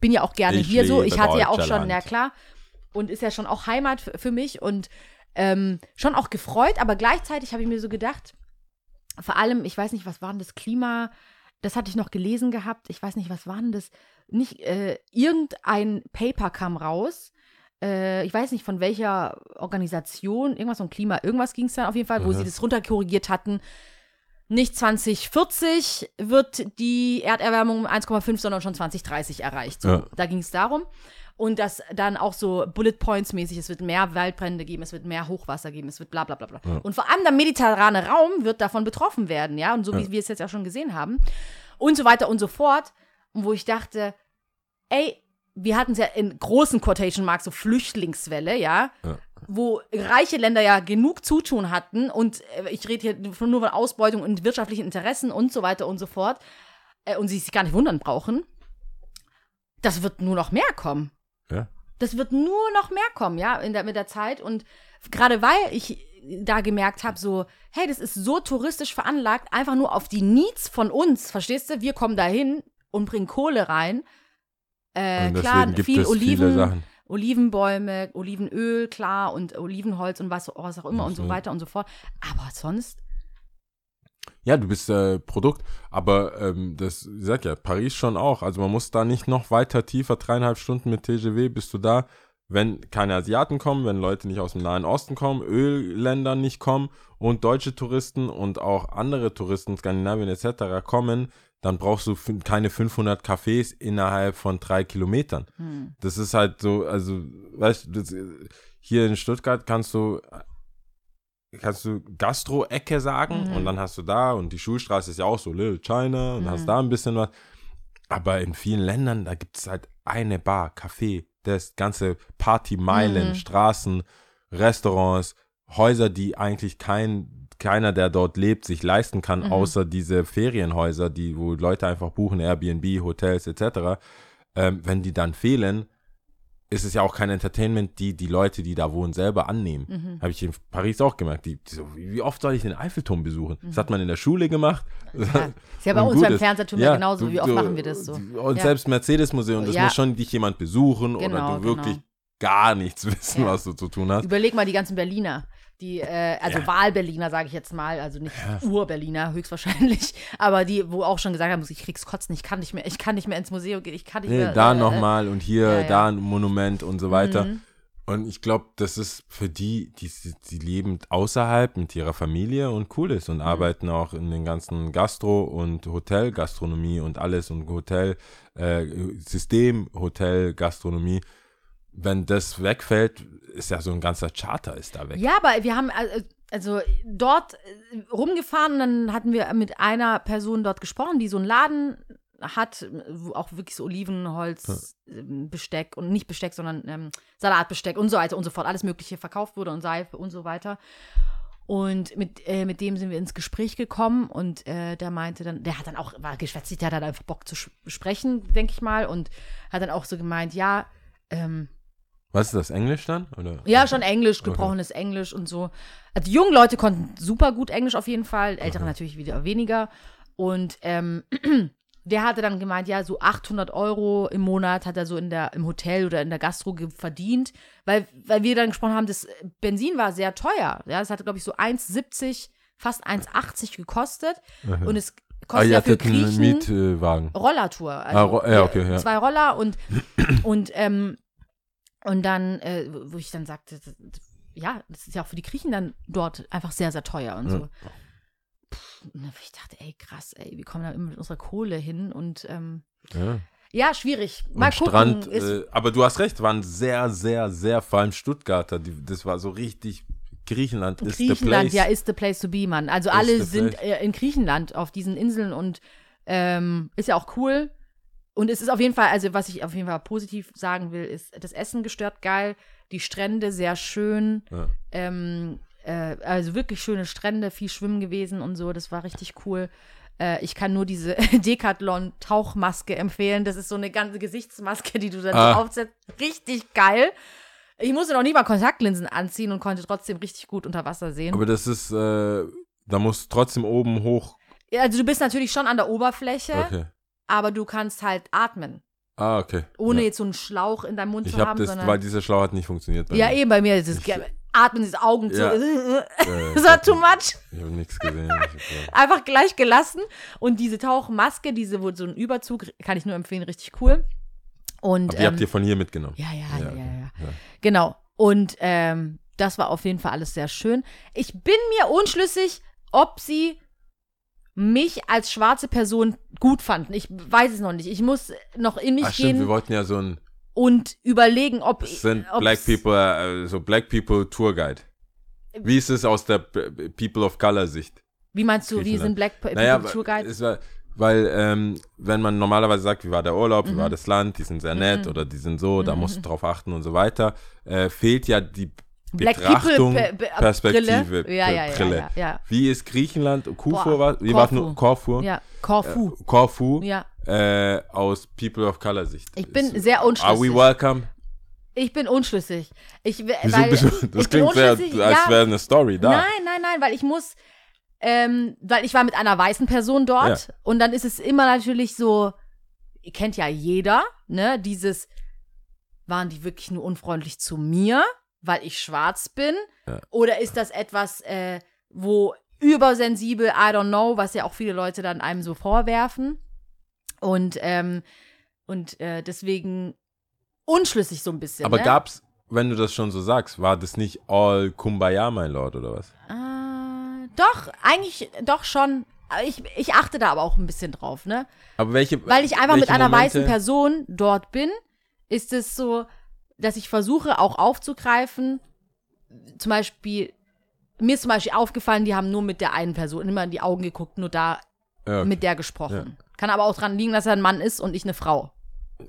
bin ja auch gerne Ich hier so. Ich hatte ja auch schon, Deutschland. ja klar, und ist ja schon auch Heimat für, für mich und ähm, schon auch gefreut, aber gleichzeitig habe ich mir so gedacht, vor allem, ich weiß nicht, was war denn das Klima, das hatte ich noch gelesen gehabt, ich weiß nicht, was war denn das, nicht, äh, irgendein Paper kam raus, äh, ich weiß nicht von welcher Organisation, irgendwas um Klima, irgendwas ging es dann auf jeden Fall, wo Aha. sie das runterkorrigiert hatten. Nicht 2040 wird die Erderwärmung um 1,5, sondern schon 2030 erreicht. So, Ja. Da ging es darum. Und dass dann auch so Bullet Points mäßig, es wird mehr Waldbrände geben, es wird mehr Hochwasser geben, es wird bla bla bla bla. Ja. Und vor allem der mediterrane Raum wird davon betroffen werden, ja, und so wie Ja. wir es jetzt auch schon gesehen haben. Und so weiter und so fort. Und wo ich dachte, ey, wir hatten es ja in großen Quotation Marks, so Flüchtlingswelle, ja, Ja. wo reiche Länder ja genug Zutun hatten und äh, ich rede hier von, nur von Ausbeutung und wirtschaftlichen Interessen und so weiter und so fort äh, und sie sich gar nicht wundern brauchen. Das wird nur noch mehr kommen. Ja. Das wird nur noch mehr kommen, ja, in der, mit der Zeit. Und gerade weil ich da gemerkt habe, so, hey, das ist so touristisch veranlagt, einfach nur auf die Needs von uns, verstehst du? Wir kommen dahin und bringen Kohle rein. Äh, klar, viel Oliven. Olivenbäume, Olivenöl, klar, und Olivenholz und was, was auch immer und so weiter und so fort. Aber sonst, Ja, du bist äh, Produkt, aber ähm, das, ich sag ja, Paris schon auch. Also man muss da nicht noch weiter tiefer, dreieinhalb Stunden mit TGW bist du da. Wenn keine Asiaten kommen, wenn Leute nicht aus dem Nahen Osten kommen, Ölländer nicht kommen und deutsche Touristen und auch andere Touristen, Skandinavien etc. kommen, dann brauchst du keine 500 Cafés innerhalb von drei Kilometern. hm. Das ist halt so, also, weißt du, hier in Stuttgart kannst du, kannst du Gastro-Ecke sagen Mhm. und dann hast du da und die Schulstraße ist ja auch so Little China und Mhm. hast da ein bisschen was. Aber in vielen Ländern, da gibt es halt eine Bar, Café, das ganze Partymeilen, Mhm. Straßen, Restaurants, Häuser, die eigentlich kein, keiner, der dort lebt, sich leisten kann, Mhm. außer diese Ferienhäuser, die, wo Leute einfach buchen, Airbnb, Hotels etc. Ähm, wenn die dann fehlen, ist es ja auch kein Entertainment, die die Leute, die da wohnen, selber annehmen. Mhm. Habe ich in Paris auch gemerkt. Die, die so, wie oft soll ich den Eiffelturm besuchen? Das hat man in der Schule gemacht. Ja. Ist ja bei uns beim. Fernsehturm Ja, genauso. du- Wie oft du- machen wir das so? Und Ja. selbst Mercedes-Museum, das Ja. muss schon dich jemand besuchen Genau, oder du wirklich genau. gar nichts wissen, was du zu tun hast. Überleg mal die ganzen Berliner. Die, äh, also Ja. Wahl-Berliner, sage ich jetzt mal, also nicht Ur-Berliner höchstwahrscheinlich, aber die, wo auch schon gesagt haben, ich krieg's kotzen, ich kann nicht mehr, ich kann nicht mehr ins Museum gehen, ich kann nicht Nee, mehr. da äh, nochmal und hier, ja, ja. da ein Monument und so weiter. Mhm. Und ich glaube, das ist für die, die, die leben außerhalb mit ihrer Familie und cool ist und arbeiten auch in den ganzen Gastro- und Hotelgastronomie und alles und Hotel, äh, System, Hotel, Gastronomie. Wenn das wegfällt, ist ja so ein ganzer Charter ist da weg. Ja, aber wir haben also dort äh, rumgefahren und dann hatten wir mit einer Person dort gesprochen, die so einen Laden hat, wo auch wirklich so Olivenholz, ähm, und nicht Besteck, sondern ähm, Salatbesteck und so weiter und so fort, alles Mögliche verkauft wurde und Seife und so weiter. Und mit, äh, mit dem sind wir ins Gespräch gekommen und äh, der meinte dann, der hat dann auch, war geschwätzig, der hat dann einfach Bock zu sprechen, denke ich mal, und hat dann auch so gemeint, ja, ähm, Was ist das, Englisch dann? Oder? ja, schon Englisch, gebrochenes Englisch und so. Also die jungen Leute konnten super gut Englisch auf jeden Fall, ältere natürlich wieder weniger. Und ähm, der hatte dann gemeint, ja, so 800 Euro im Monat hat er so in der, im Hotel oder in der Gastro verdient, weil, weil wir dann gesprochen haben, das Benzin war sehr teuer. Ja, das hatte, glaube ich, so 1,70, fast 1,80 gekostet. Und es Ah, kostet ihr ja für hattet einen Griechen Mietwagen. Rollertour. Also Ah, Ro- ja, okay, ja. Zwei Roller und, und, ähm, und dann, äh, wo ich dann sagte, ja, das ist ja auch für die Griechen dann dort einfach sehr, sehr teuer und so. Pff, und ich dachte, ey, krass, ey, wir kommen da immer mit unserer Kohle hin und ähm, Ja. ja, schwierig. Mal Und gucken. Strand, äh, aber du hast recht, waren sehr, sehr, sehr, vor allem Stuttgarter, die, das war so richtig, Griechenland ist the Griechenland, place. ja, ist the place to be, Mann. Also alle the sind äh, in Griechenland auf diesen Inseln und ähm, ist ja auch cool. Und es ist auf jeden Fall, also was ich auf jeden Fall positiv sagen will, ist das Essen gestört geil, die Strände sehr schön, Ja. ähm, äh, also wirklich schöne Strände, viel Schwimmen gewesen und so, das war richtig cool. Äh, ich kann nur diese Decathlon-Tauchmaske empfehlen. Das ist so eine ganze Gesichtsmaske, die du dann Ah. aufsetzt. Richtig geil. Ich musste noch nie mal Kontaktlinsen anziehen und konnte trotzdem richtig gut unter Wasser sehen. Aber das ist, äh, da musst du trotzdem oben hoch. Ja, also du bist natürlich schon an der Oberfläche, Okay. Aber du kannst halt atmen. Ah, okay. Ohne ja. jetzt so einen Schlauch in deinem Mund Ich zu habe haben, das, sondern. weil dieser Schlauch hat nicht funktioniert. Ja, mir. eben bei mir. Das ist, Ich- atmen diese Augen zu. Ja. das Äh, war too much. Ich habe nichts gesehen. Hab, Einfach gleich gelassen. Und diese Tauchmaske, diese, wo so ein Überzug, kann ich nur empfehlen, richtig cool. Und, aber die habt ähm, ihr von hier mitgenommen. ja, ja, ja, ja, okay. ja. Genau. Und ähm, das war auf jeden Fall alles sehr schön. Ich bin mir unschlüssig, ob sie mich als schwarze Person gut fanden. Ich weiß es noch nicht. Ich muss noch in mich Ach stimmt, wir gehen wollten ja so ein, und überlegen, ob das sind Black People, äh, so Black People Tour Guide. Wie ist es aus der People of Color Sicht? Wie meinst du, wie sind Black People Naja, Tour Guide? es war, weil ähm, wenn man normalerweise sagt, wie war der Urlaub, wie Mhm. war das Land, die sind sehr nett oder die sind so, da musst du drauf achten und so weiter, äh, fehlt ja die Black Betrachtung, People Pe- Pe- Perspektive, Brille. Ja, ja, Brille. ja, ja. Wie ist Griechenland, Kufu war, wart nur Korfu, Ja, Korfu. Äh, Korfu ja. äh, aus People of Color Sicht. Ich bin Ist- sehr Are we unschlüssig. welcome? Ich bin unschlüssig. Ich, Wieso weil, bist du, das klingt sehr, als unschlüssig, wäre eine Story da. Nein, nein, nein, weil ich muss, ähm, weil ich war mit einer weißen Person dort und dann ist es immer natürlich so, kennt ja jeder, ne, dieses, waren die wirklich nur unfreundlich zu mir, weil ich schwarz bin? Ja. Oder ist das etwas, äh, wo übersensibel, I don't know, was ja auch viele Leute dann einem so vorwerfen. Und, ähm, und äh, deswegen unschlüssig so ein bisschen. Aber ne? gab's, wenn du das schon so sagst, war das nicht all Kumbaya, mein Lord, oder was? Äh, doch, eigentlich doch schon. Ich, ich achte da aber auch ein bisschen drauf, ne? Aber welche Weil ich einfach mit einer Momente- weißen Person dort bin, ist es so, dass ich versuche auch aufzugreifen. Zum Beispiel, mir ist zum Beispiel aufgefallen, die haben nur mit der einen Person immer in die Augen geguckt, nur da Ja, okay. mit der gesprochen. Kann aber auch dran liegen, dass er ein Mann ist und ich eine Frau.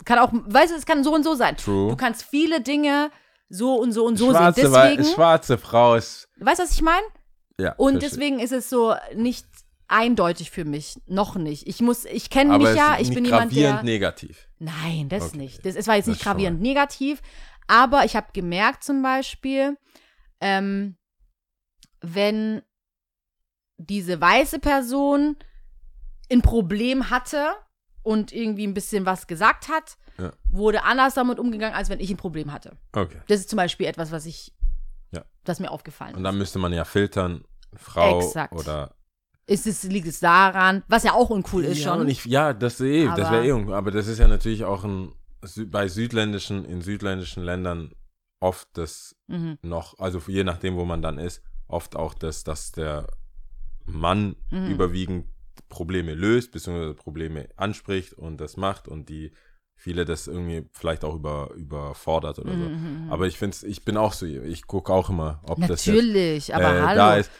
Kann auch, weißt du, es kann so und so sein. True. Du kannst viele Dinge so und so und so schwarze, sehen. Deswegen, schwarze Frau ist. weißt du, was ich meine? Ja, Und verstehe. deswegen ist es so nicht eindeutig für mich. Noch nicht. Ich muss, ich kenne mich ja, ich bin jemand, gravierend der. negativ. Nein, das Okay, nicht. Das, es war jetzt nicht gravierend negativ. Aber ich habe gemerkt zum Beispiel, ähm, wenn diese weiße Person ein Problem hatte und irgendwie ein bisschen was gesagt hat, Ja. wurde anders damit umgegangen, als wenn ich ein Problem hatte. Okay. Das ist zum Beispiel etwas, was ich, Ja. das mir aufgefallen Und ist. dann müsste man ja filtern, Frau Exakt. oder. Ist es, liegt es daran, was ja auch uncool ist ja, schon. ich, ja, das, eh, das wäre eh, un- aber das ist ja natürlich auch ein, bei südländischen, in südländischen Ländern oft das Mhm. noch, also je nachdem, wo man dann ist, oft auch das, dass der Mann Mhm. überwiegend Probleme löst, beziehungsweise Probleme anspricht und das macht und die viele das irgendwie vielleicht auch über, überfordert oder so. Mhm, mhm. Aber ich finde ich bin auch so, ich gucke auch immer, ob das jetzt Natürlich, aber äh, hallo. da ist.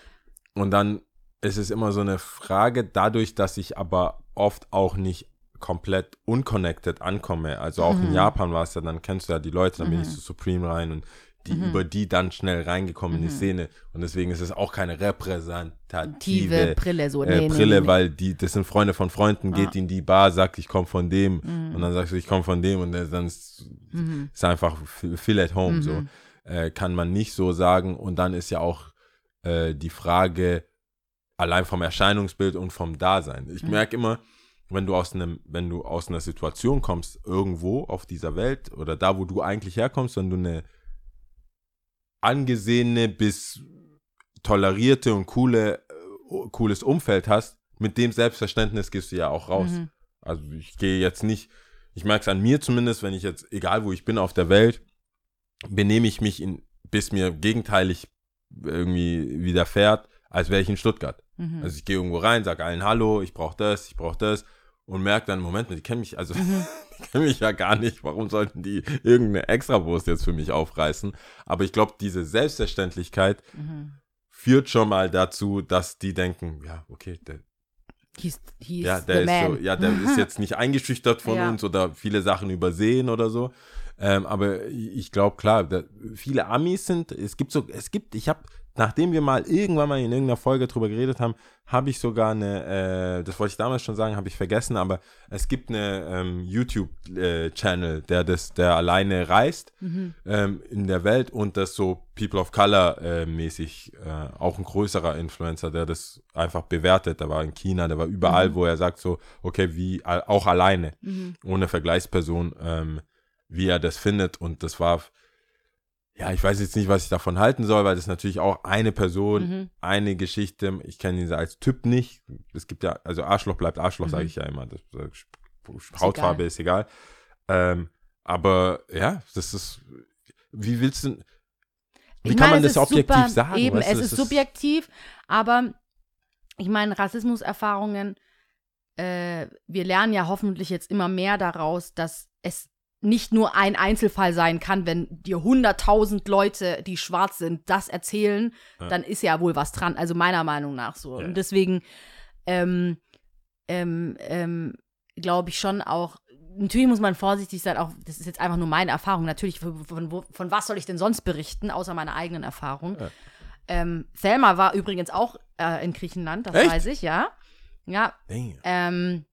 Und dann ist es immer so eine Frage, dadurch, dass ich aber oft auch nicht komplett unconnected ankomme. Also auch in Mhm. Japan war es ja, dann kennst du ja die Leute, dann bin ich zu Supreme rein und die über die dann schnell reingekommen in die Szene. Und deswegen ist es auch keine repräsentative Brille, so. äh, Nee, Brille, nee, nee. weil die, das sind Freunde von Freunden, geht in die Bar, sagt, ich komme von dem. Mhm. Und dann sagst du, ich komme von dem und dann ist, ist einfach feel at home. So Mhm. äh, kann man nicht so sagen. Und dann ist ja auch äh, die Frage allein vom Erscheinungsbild und vom Dasein. Ich Mhm. merke immer, wenn du aus einem, wenn du aus einer Situation kommst, irgendwo auf dieser Welt oder da, wo du eigentlich herkommst, wenn du eine angesehene bis tolerierte und coole, äh, cooles Umfeld hast, mit dem Selbstverständnis gehst du ja auch raus. Mhm. Also ich gehe jetzt nicht, ich merke es an mir zumindest, wenn ich jetzt, egal wo ich bin auf der Welt, benehme ich mich in, bis mir gegenteilig irgendwie widerfährt, als wäre ich in Stuttgart. Mhm. Also ich gehe irgendwo rein, sage allen Hallo, ich brauche das, ich brauche das und merke dann, Moment die kennen mich, also Mhm. die kennen mich ja gar nicht, warum sollten die irgendeine Extrawurst jetzt für mich aufreißen? Aber ich glaube, diese Selbstverständlichkeit Mhm. führt schon mal dazu, dass die denken, ja, okay, der, He's, he's ja, der ist so, ja, der ist jetzt nicht eingeschüchtert von Ja. uns oder viele Sachen übersehen oder so. Ähm, aber ich glaube, klar, da, viele Amis sind, es gibt so, es gibt, ich habe, nachdem wir mal irgendwann mal in irgendeiner Folge drüber geredet haben, habe ich sogar eine, äh, das wollte ich damals schon sagen, habe ich vergessen, aber es gibt eine ähm, YouTube-Channel, der das, der alleine reist Mhm. ähm, in der Welt und das so People of Color äh, mäßig, äh, auch ein größerer Influencer, der das einfach bewertet. Der war in China, der war überall, wo er sagt so, okay, wie a- auch alleine, Mhm. ohne Vergleichsperson, ähm, wie er das findet und das war, ja, ich weiß jetzt nicht, was ich davon halten soll, weil das natürlich auch eine Person, Mhm. eine Geschichte, ich kenne ihn als Typ nicht, es gibt ja, also Arschloch bleibt Arschloch, sage ich ja immer, das, das, Hautfarbe ist egal, ähm, aber ja, das ist, wie willst du, wie Ich kann meine, man das ist objektiv super, sagen? Eben, weißt du, es das ist subjektiv, aber ich meine, Rassismuserfahrungen, äh, wir lernen ja hoffentlich jetzt immer mehr daraus, dass es nicht nur ein Einzelfall sein kann, wenn dir 100.000 Leute, die schwarz sind, das erzählen, Ja. dann ist ja wohl was dran. Also meiner Meinung nach so. Ja. Und deswegen ähm, ähm, ähm, glaube ich schon auch, natürlich muss man vorsichtig sein, auch das ist jetzt einfach nur meine Erfahrung. Natürlich, von, von, von was soll ich denn sonst berichten, außer meiner eigenen Erfahrung? Ja. Ähm, Selma war übrigens auch äh, in Griechenland, das Echt? weiß ich, ja. Ja. Ähm,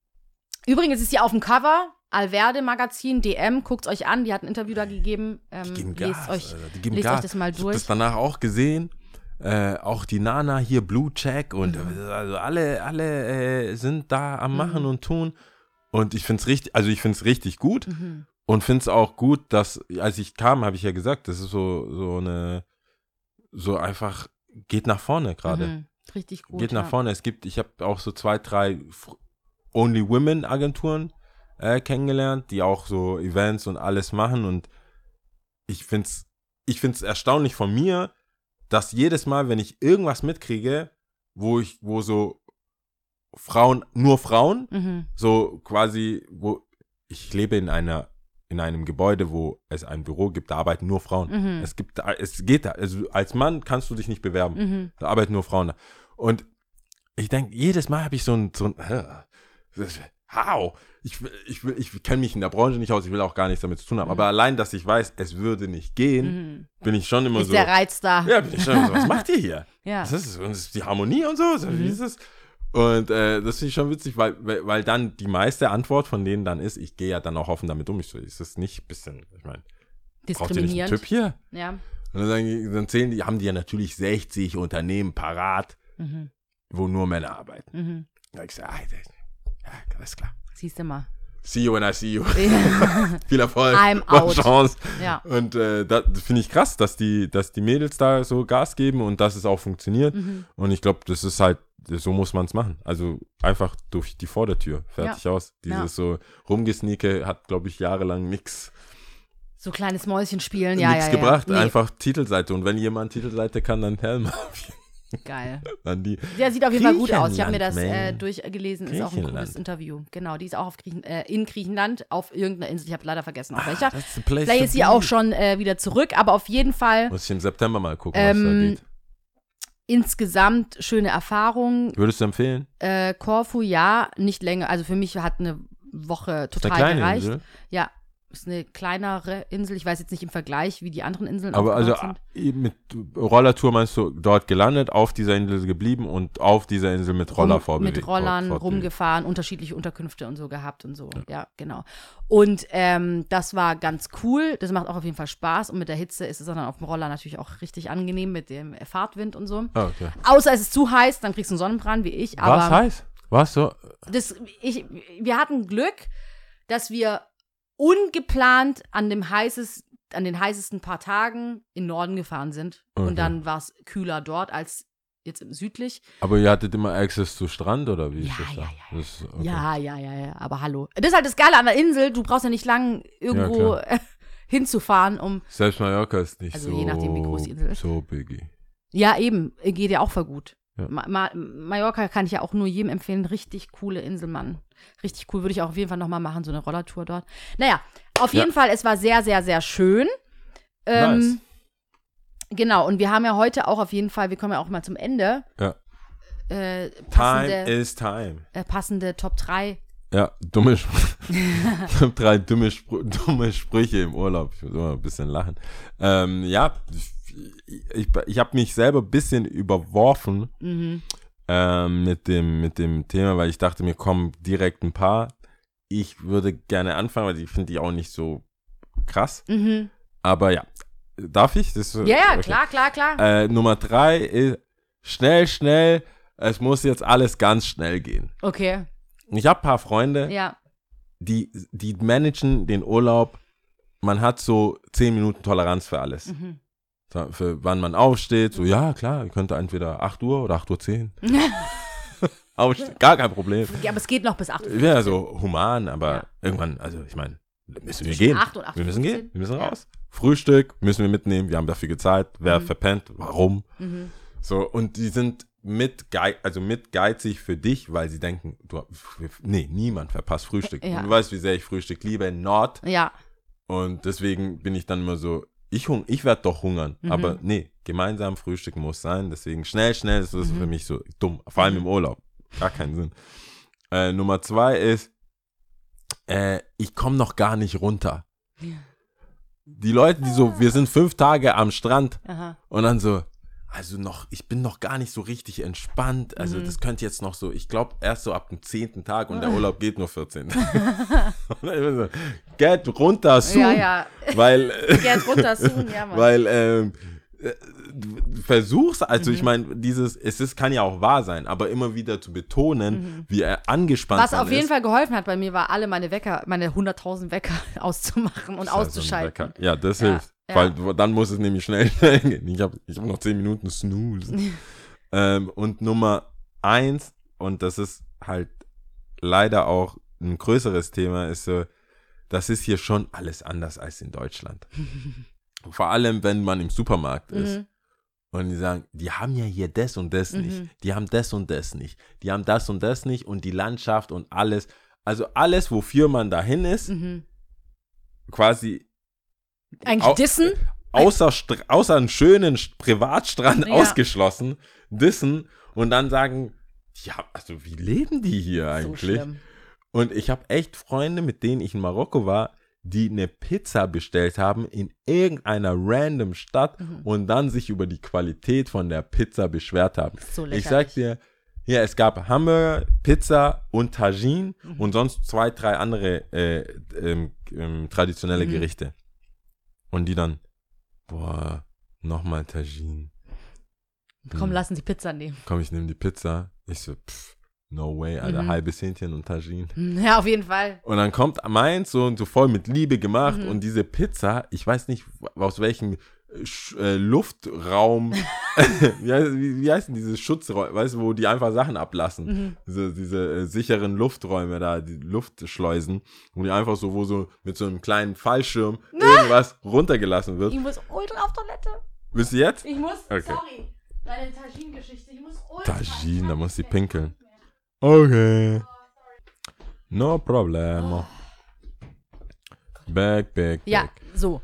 übrigens ist sie auf dem Cover, Alverde Magazin, DM, guckt's euch an, die hat ein Interview da gegeben. Ähm, Die geben lest Gas, euch, die geben lest Gas. euch das mal Ich durch. das danach auch gesehen. Äh, auch die Nana hier, Blue Check und Mhm. also alle, alle äh, sind da am Machen und Tun. Und ich finde es richtig, also ich finde es richtig gut Mhm. und finde es auch gut, dass, als ich kam, habe ich ja gesagt, das ist so, so eine, so einfach, geht nach vorne gerade. Mhm. Richtig gut. geht nach ja. vorne. Es gibt, ich habe auch so zwei, drei Only Women Agenturen äh, kennengelernt, die auch so Events und alles machen und ich finde es ich find's erstaunlich von mir, dass jedes Mal, wenn ich irgendwas mitkriege, wo ich, wo so Frauen, nur Frauen, Mhm. so quasi, wo ich lebe in einer, in einem Gebäude, wo es ein Büro gibt, da arbeiten nur Frauen. Mhm. Es gibt, es geht da, also als Mann kannst du dich nicht bewerben. Mhm. Da arbeiten nur Frauen da. Und ich denke, jedes Mal habe ich so ein, so ein, how? Ich, will- ich, ich kenne mich in der Branche nicht aus, ich will auch gar nichts damit zu tun haben. Aber allein, dass ich weiß, es würde nicht gehen, Mhm. bin ich schon immer Ist so. der Reiz da? Ja, bin ich schon immer so, was macht ihr hier? Ja. Was ist das ist die Harmonie und so? so Wie Mhm. ist es? Und äh, das finde ich schon witzig, weil, weil, weil dann die meiste Antwort von denen dann ist, ich gehe ja dann auch offen damit um. Ich so, ist das nicht ein bisschen, ich meine, braucht ihr nicht einen Diskriminierend. Typ hier? Ja. Und dann, sagen die, dann zählen die, haben die ja natürlich 60 Unternehmen parat, Mhm. wo nur Männer arbeiten. Mhm. Da ich so, ah, das- ja, alles klar. Siehst du mal. See you when I see you. ja. Viel Erfolg. I'm out. Chance. ja. Und äh, das finde ich krass, dass die, dass die Mädels da so Gas geben und dass es auch funktioniert. Mhm. Und ich glaube, das ist halt, so muss man es machen. Also einfach durch die Vordertür. Fertig aus. Dieses Ja. so Rumgesneake hat, glaube ich, jahrelang nichts So kleines Mäuschen spielen, ja, ja, ja. gebracht. Nee, Einfach Titelseite. Und wenn jemand Titelseite kann, dann Helm. Geil. die. Der sieht auf jeden Fall gut aus. Ich habe mir das äh, durchgelesen. Ist auch ein cooles. Interview. Genau, die ist auch auf Griechen, äh, in Griechenland auf irgendeiner Insel. Ich habe leider vergessen, auf welcher. The place Vielleicht ist sie auch schon äh, wieder zurück, aber auf jeden Fall Muss ich im September mal gucken, was da Ähm, geht. insgesamt schöne Erfahrung. Würdest du empfehlen? Äh, Korfu, ja, nicht länger. Also für mich hat eine Woche Ist eine total gereicht. Insel. Ja, ist eine kleinere Insel. Ich weiß jetzt nicht im Vergleich, wie die anderen Inseln Aber also sind. äh, mit Rollertour meinst du dort gelandet, auf dieser Insel geblieben und auf dieser Insel mit Roller Rum- vorbewegt. Mit Rollern fortbewegt. rumgefahren, unterschiedliche Unterkünfte und so gehabt und so. Ja, genau. Und ähm, das war ganz cool. Das macht auch auf jeden Fall Spaß. Und mit der Hitze ist es dann auf dem Roller natürlich auch richtig angenehm mit dem Fahrtwind und so. Ah, okay. Außer es ist zu heiß, dann kriegst du einen Sonnenbrand wie ich. Aber Was heißt? Was so? das, ich, wir hatten Glück, dass wir ungeplant an dem heißes, an den heißesten paar Tagen in Norden gefahren sind. Okay. Und dann war es kühler dort als jetzt im südlich. Aber ihr hattet immer Access zu Strand oder wie Ja, ist das? ja, da? ja, ja. Das okay. Ja, ja, ja, ja. Aber hallo. Das ist halt das Geile an der Insel. Du brauchst ja nicht lang irgendwo Ja, hinzufahren, um. Selbst Mallorca ist nicht Also so, je nachdem, wie groß die Insel ist. so biggie. Ja, eben. Geht ja auch voll gut. Ja. Ma Ma Mallorca kann ich ja auch nur jedem empfehlen. Richtig coole Insel, Mann. Richtig cool. Würde ich auch auf jeden Fall nochmal machen, so eine Rollertour dort. Naja, auf Ja. jeden Fall, es war sehr, sehr, sehr schön. Ähm, Nice. Genau, und wir haben ja heute auch auf jeden Fall, wir kommen ja auch mal zum Ende. Ja. Äh, Time passende, is time. äh, passende Top 3. Ja, dumme Sprüche. ich habe drei dumme, Sprü dumme Sprüche im Urlaub. Ich muss immer ein bisschen lachen. Ähm, ja, ich, ich habe mich selber ein bisschen überworfen Mhm. ähm, mit, dem, mit dem Thema, weil ich dachte, mir kommen direkt ein paar. Ich würde gerne anfangen, weil ich finde die auch nicht so krass. Mhm. Aber ja, darf ich? Das, Ja, ja, okay. klar, klar, klar. Äh, Nummer drei ist schnell, schnell. Es muss jetzt alles ganz schnell gehen. Okay, Ich habe ein paar Freunde, ja. die, die managen den Urlaub. Man hat so 10 Minuten Toleranz für alles. Mhm. Für wann man aufsteht. So, ja, klar, ihr könnt entweder 8 Uhr oder 8 Uhr 10. Aufstehen, gar kein Problem. Ja, aber es geht noch bis 8 Uhr. Wäre so human, aber Ja. irgendwann, also ich meine, müssen wir gehen. 8 und 8 wir müssen 15. gehen, wir müssen Ja. raus. Frühstück müssen wir mitnehmen, wir haben dafür gezahlt. Wer Mhm. verpennt, warum? Mhm. So, und die sind mit, also mit geizig für dich, weil sie denken, du, nee, niemand verpasst Frühstück. Ja. Du weißt, wie sehr ich Frühstück liebe, Nord. Ja, Und deswegen bin ich dann immer so, ich, hung ich werde doch hungern. Mhm. Aber nee, gemeinsam Frühstück muss sein. Deswegen schnell, schnell, das ist Mhm. für mich so dumm. Vor allem im Urlaub. Gar keinen Sinn. Äh, Nummer zwei ist, äh, ich komme noch gar nicht runter. Die Leute, die so, wir sind fünf Tage am Strand aha. und dann so, also noch, ich bin noch gar nicht so richtig entspannt. Also Mhm. das könnte jetzt noch so, ich glaube erst so ab dem zehnten Tag und der Urlaub geht nur 14. Und dann immer so, Get runter, soon. Ja, ja. Weil, Gerd runter, Soon, ja, Mann. weil ähm, äh, du versuchst, also Mhm. ich meine, dieses, es ist, kann ja auch wahr sein, aber immer wieder zu betonen, wie er angespannt Mhm. Was auf jeden ist. Fall geholfen hat bei mir, war alle meine Wecker, meine 100.000 Wecker auszumachen und Das ist auszuschalten. Ja, das Ja, hilft. Ja. Weil dann muss es nämlich schnell gehen. Ich habe ich hab noch 10 Minuten Snooze. ähm, und Nummer eins, und das ist halt leider auch ein größeres Thema, ist so, das ist hier schon alles anders als in Deutschland. Vor allem, wenn man im Supermarkt ist. Mhm. Und die sagen, die haben ja hier das und das nicht. Mhm. Die haben das und das nicht. Die haben das und das nicht und die Landschaft und alles. Also alles, wofür man dahin ist, Mhm. quasi Eigentlich Au- dissen. außer, außer einen schönen St- Privatstrand Ja. ausgeschlossen, dissen und dann sagen, ja, also wie leben die hier So eigentlich? schlimm. und ich habe echt Freunde, mit denen ich in Marokko war, die eine Pizza bestellt haben in irgendeiner random Stadt Mhm. und dann sich über die Qualität von der Pizza beschwert haben. So Ich sag dir, ja, es gab Hamburger, Pizza und Tagine Mhm. und sonst zwei, drei andere äh, ähm, ähm, traditionelle Mhm. Gerichte. Und die dann, boah, nochmal Tagine. Komm, Mhm. lassen Sie Pizza nehmen. Komm, ich nehme die Pizza. Ich so, pff, no way, Alter, Mhm. halbes Hähnchen und Tagine. Ja, auf jeden Fall. Und dann kommt meins so und so voll mit Liebe gemacht Mhm. und diese Pizza, ich weiß nicht aus welchem Sch äh, Luftraum, wie, heißt, wie, wie heißen diese Schutzräume, weißt du, wo die einfach Sachen ablassen. Mhm. Diese, diese äh, sicheren Lufträume da, die Luftschleusen, wo die einfach so, wo so mit so einem kleinen Fallschirm irgendwas runtergelassen wird. Ich muss ultra auf Toilette. Wisst ihr jetzt? Ich muss, Okay. sorry. Deine Tagine-Geschichte. Ich muss ultra. Tagine, da muss sie pinkeln. Okay. No problemo. Back, back, Ja, back. so.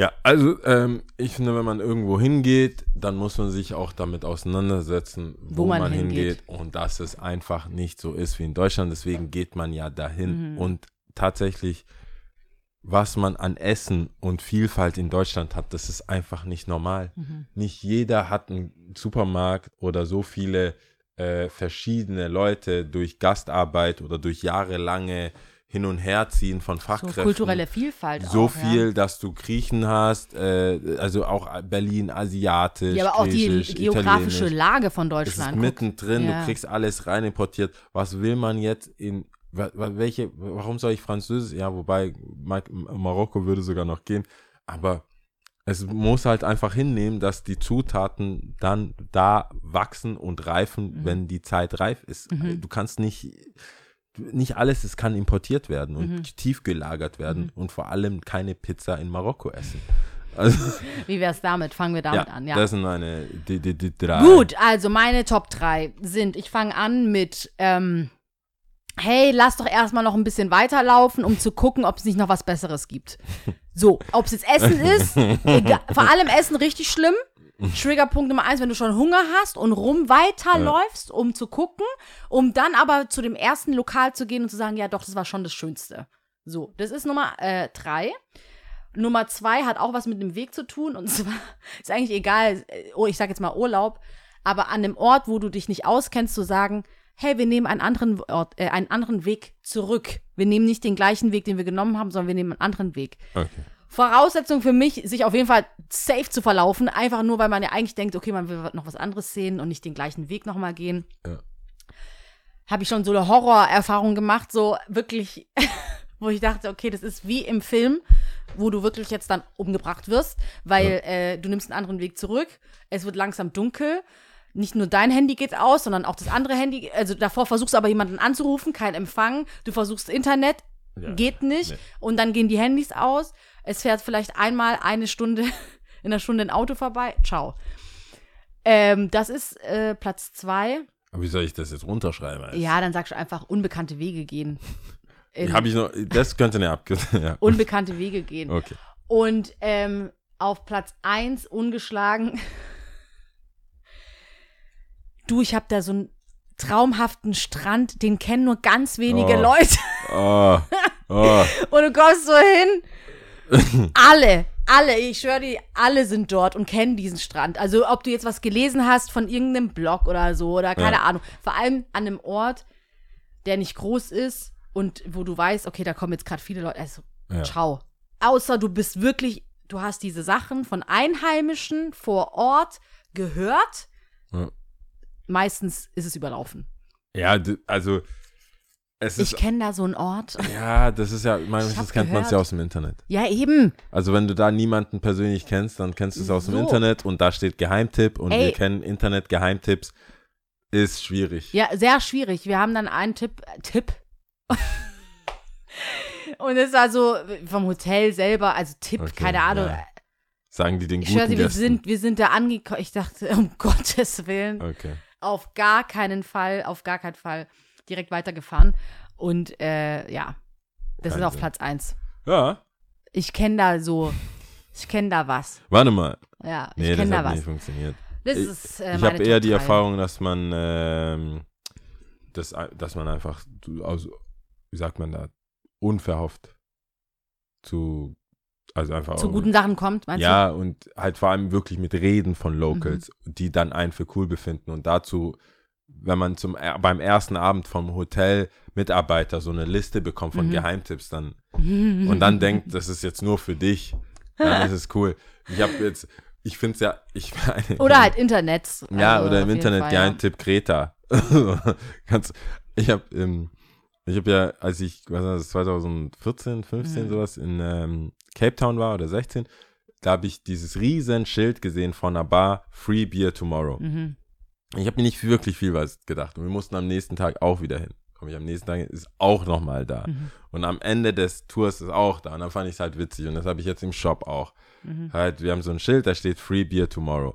Ja, also ähm, ich finde, wenn man irgendwo hingeht, dann muss man sich auch damit auseinandersetzen, wo, Wo man man, hingeht. hingeht. und dass es einfach nicht so ist wie in Deutschland. Deswegen geht man ja dahin. Mhm. Und tatsächlich, was man an Essen und Vielfalt in Deutschland hat, das ist einfach nicht normal. Mhm. Nicht jeder hat einen Supermarkt oder so viele äh, verschiedene Leute durch Gastarbeit oder durch jahrelange Hin- und Herziehen von So Fachkräften. kulturelle Vielfalt so auch, viel, Ja. dass du Griechen hast, äh, also auch Berlin asiatisch, Ja, aber auch die geografische. Lage von Es ist Deutschland. Mittendrin, Ja. du kriegst alles rein importiert. Was will man jetzt in, welche, warum soll ich Französisch? Ja, wobei Ma- Marokko würde sogar noch gehen, aber es muss halt einfach hinnehmen, dass die Zutaten dann da wachsen und reifen, Mhm. wenn die Zeit reif ist. Du kannst nicht, nicht alles, es kann importiert werden und Mhm. tiefgelagert werden und vor allem keine Pizza in Marokko essen. Also, Wie wär's damit? Fangen wir damit an, ja. das sind meine, die, die, die drei. Gut, also meine Top 3 sind, ich fange an mit, ähm, hey, lass doch erstmal noch ein bisschen weiterlaufen, um zu gucken, ob es nicht noch was Besseres gibt. So, ob es jetzt Essen ist, egal, vor allem Essen richtig schlimm. Triggerpunkt Nummer eins, wenn du schon Hunger hast und rum weiterläufst, um zu gucken, um dann aber zu dem ersten Lokal zu gehen und zu sagen, ja doch, das war schon das Schönste. So, das ist Nummer äh, drei. Nummer zwei hat auch was mit dem Weg zu tun und zwar ist eigentlich egal, oh, ich sag jetzt mal Urlaub, aber an dem Ort, wo du dich nicht auskennst, zu sagen, hey, wir nehmen einen anderen Ort, äh, einen anderen Weg zurück. Wir nehmen nicht den gleichen Weg, den wir genommen haben, sondern wir nehmen einen anderen Weg. Okay. Voraussetzung für mich, sich auf jeden Fall safe zu verlaufen, einfach nur, weil man ja eigentlich denkt, okay, man will noch was anderes sehen und nicht den gleichen Weg nochmal gehen. Ja. Habe ich schon so eine Horrorerfahrung gemacht, so wirklich, wo ich dachte, okay, das ist wie im Film, wo du wirklich jetzt dann umgebracht wirst, weil äh, du nimmst einen anderen Weg zurück, es wird langsam dunkel. Nicht nur dein Handy geht aus, sondern auch das andere Handy. Also davor versuchst du aber jemanden anzurufen, kein Empfang. Du versuchst Internet, Ja. geht nicht. Nee. Und dann gehen die Handys aus. Es fährt vielleicht einmal eine Stunde, in einer Stunde ein Auto vorbei. Ciao. Ähm, das ist äh, Platz zwei. Aber wie soll ich das jetzt runterschreiben? Alter? Ja, dann sagst du einfach unbekannte Wege gehen. Habe ich noch, das könnte eine Abkürzung. Ja. unbekannte Wege gehen. Okay. Und ähm, auf Platz 1 ungeschlagen. Du, ich habe da so einen traumhaften Strand, den kennen nur ganz wenige Oh. Leute. Oh, oh. Und du kommst so hin. alle, alle, ich schwöre dir, alle sind dort und kennen diesen Strand. Also ob du jetzt was gelesen hast von irgendeinem Blog oder so oder keine Ja. Ahnung. Vor allem an einem Ort, der nicht groß ist und wo du weißt, okay, da kommen jetzt gerade viele Leute. Also, Ja. ciao. Außer du bist wirklich, du hast diese Sachen von Einheimischen vor Ort gehört. Ja. Meistens ist es überlaufen. Ja, also es Ich kenne da so einen Ort. ja, das ist ja, meistens kennt man es ja aus dem Internet. Ja, eben. Also wenn du da niemanden persönlich kennst, dann kennst du es aus dem So. Internet und da steht Geheimtipp und Ey. wir kennen Internet-Geheimtipps. Ist schwierig. Ja, sehr schwierig. Wir haben dann einen Tipp. Äh, Tipp. Und es war so vom Hotel selber, also Tipp, Okay, keine Ahnung. ja. Sagen die den Ich guten dir, wir Gästen. sind, wir sind da angekommen. Ich dachte, um Gottes Willen, Okay. auf gar keinen Fall, auf gar keinen Fall direkt weitergefahren. Und äh, ja, das Kein ist auf. Platz 1. Ja, Ich kenne da so, ich kenne da was. warte mal. Ja, ich kenne da was. nicht funktioniert. Das Ich- ist äh, ich habe eher die. Erfahrung, dass man, ähm, dass, dass man einfach, du- also, wie sagt man da, unverhofft zu, also einfach Zu guten Sachen kommt, meinst ja, und halt vor allem wirklich mit Reden von Locals, die dann einen für cool befinden. Und dazu, wenn man zum er- beim ersten Abend vom Hotel-Mitarbeiter so eine Liste bekommt von Mhm. Geheimtipps, dann und dann denkt, das ist jetzt nur für dich, dann ist es cool. Ich habe jetzt, ich finde es ja, ich Oder halt Internet. ja, also oder im Internet Fall, ja. Geheimtipp Greta. Ganz, ich habe ähm, ich habe ja, als ich, was war das, 2014, 15 Mhm. sowas in ähm, Cape Town war oder 16, da habe ich dieses riesen Schild gesehen von einer Bar Free Beer Tomorrow. Mhm. Ich habe mir nicht wirklich viel was gedacht und wir mussten am nächsten Tag auch wieder hin. Komme ich am nächsten Tag ist auch nochmal da. Mhm. Und am Ende des Tours ist auch da. Und dann fand ich es halt witzig. Und das habe ich jetzt im Shop auch. Mhm. Halt, wir haben so ein Schild, da steht Free Beer Tomorrow.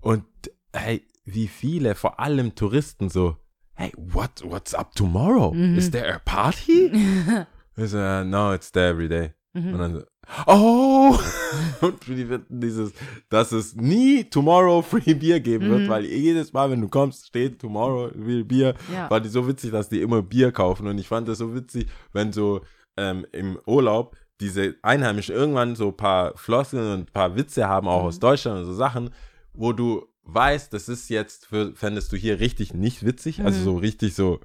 Und hey, wie viele, vor allem Touristen, so, hey, what, what's up tomorrow? Mhm. Is there a party? so, "Uh, no, it's there every day. Und Mhm. dann so, oh! Und für die finden dieses, dass es nie Tomorrow Free Beer geben wird, Mhm. weil jedes Mal, wenn du kommst, steht Tomorrow Free Beer. Ja. War die so witzig, dass die immer Bier kaufen. Und ich fand das so witzig, wenn so ähm, im Urlaub diese Einheimischen irgendwann so ein paar Floskeln und ein paar Witze haben, auch Mhm. aus Deutschland und so Sachen, wo du weißt, das ist jetzt, für, fändest du hier richtig nicht witzig, also Mhm. so richtig so,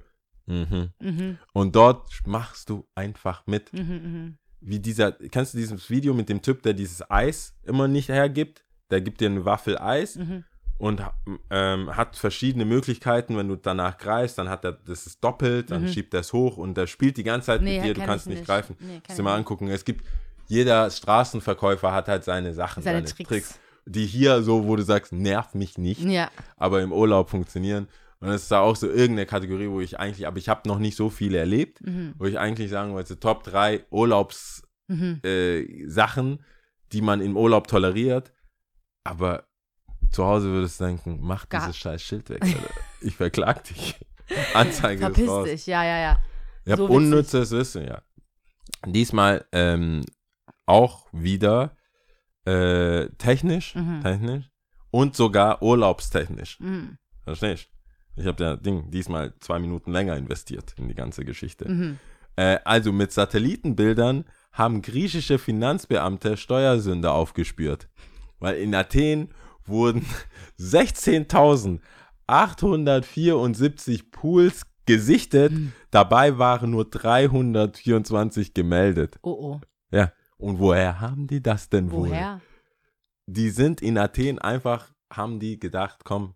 mhm. Mhm, Und dort machst du einfach mit. mhm, mhm. Wie dieser, kennst du dieses Video mit dem Typ, der dieses Eis immer nicht hergibt? Der gibt dir eine Waffel Eis Mhm. und ähm, hat verschiedene Möglichkeiten. Wenn du danach greifst, dann hat er, das ist doppelt, dann Mhm. schiebt er es hoch und der spielt die ganze Zeit Nee, mit dir, du kannst ich nicht, nicht. greifen. Nee, Musst ich dir mal angucken. Es gibt, jeder Straßenverkäufer hat halt seine Sachen, Seine seine, Tricks. Tricks. die hier so, wo du sagst, nerv mich nicht Ja, aber im Urlaub funktionieren. Und es ist da auch so irgendeine Kategorie, wo ich eigentlich, aber ich habe noch nicht so viele erlebt, mhm. wo ich eigentlich sagen wollte, Top 3 Urlaubssachen, Mhm. äh, Sachen, die man im Urlaub toleriert. Aber zu Hause würdest du denken, mach Gar- dieses scheiß Schild weg. Alter. ich verklag dich. Anzeige ist Verpiss raus. dich, ja, ja, ja. Ich habe So witzig. unnützes Wissen, ja. Diesmal ähm, auch wieder äh, technisch, Mhm. technisch und sogar urlaubstechnisch. Mhm. Verstehst Ich habe ja Ding diesmal zwei Minuten länger investiert in die ganze Geschichte. Mhm. Äh, also mit Satellitenbildern haben griechische Finanzbeamte Steuersünder aufgespürt. Weil in Athen wurden 16.874 Pools gesichtet. Mhm. Dabei waren nur 324 gemeldet. Oh, oh. Ja. Und woher haben die das denn wohl? Woher? die sind in Athen einfach, haben die gedacht, komm,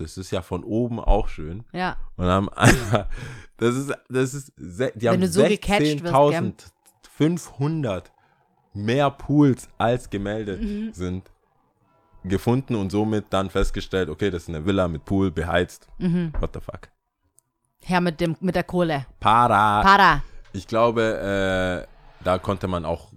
das ist ja von oben auch schön. Ja. Und haben einfach, das ist, das ist, die haben so gecatcht wirst, 16.500 mehr Pools als gemeldet Mhm. sind gefunden und somit dann festgestellt, okay, das ist eine Villa mit Pool, beheizt. Mhm. What the fuck? Her mit, dem, mit der Kohle. Para. Para. Ich glaube, äh, da konnte man auch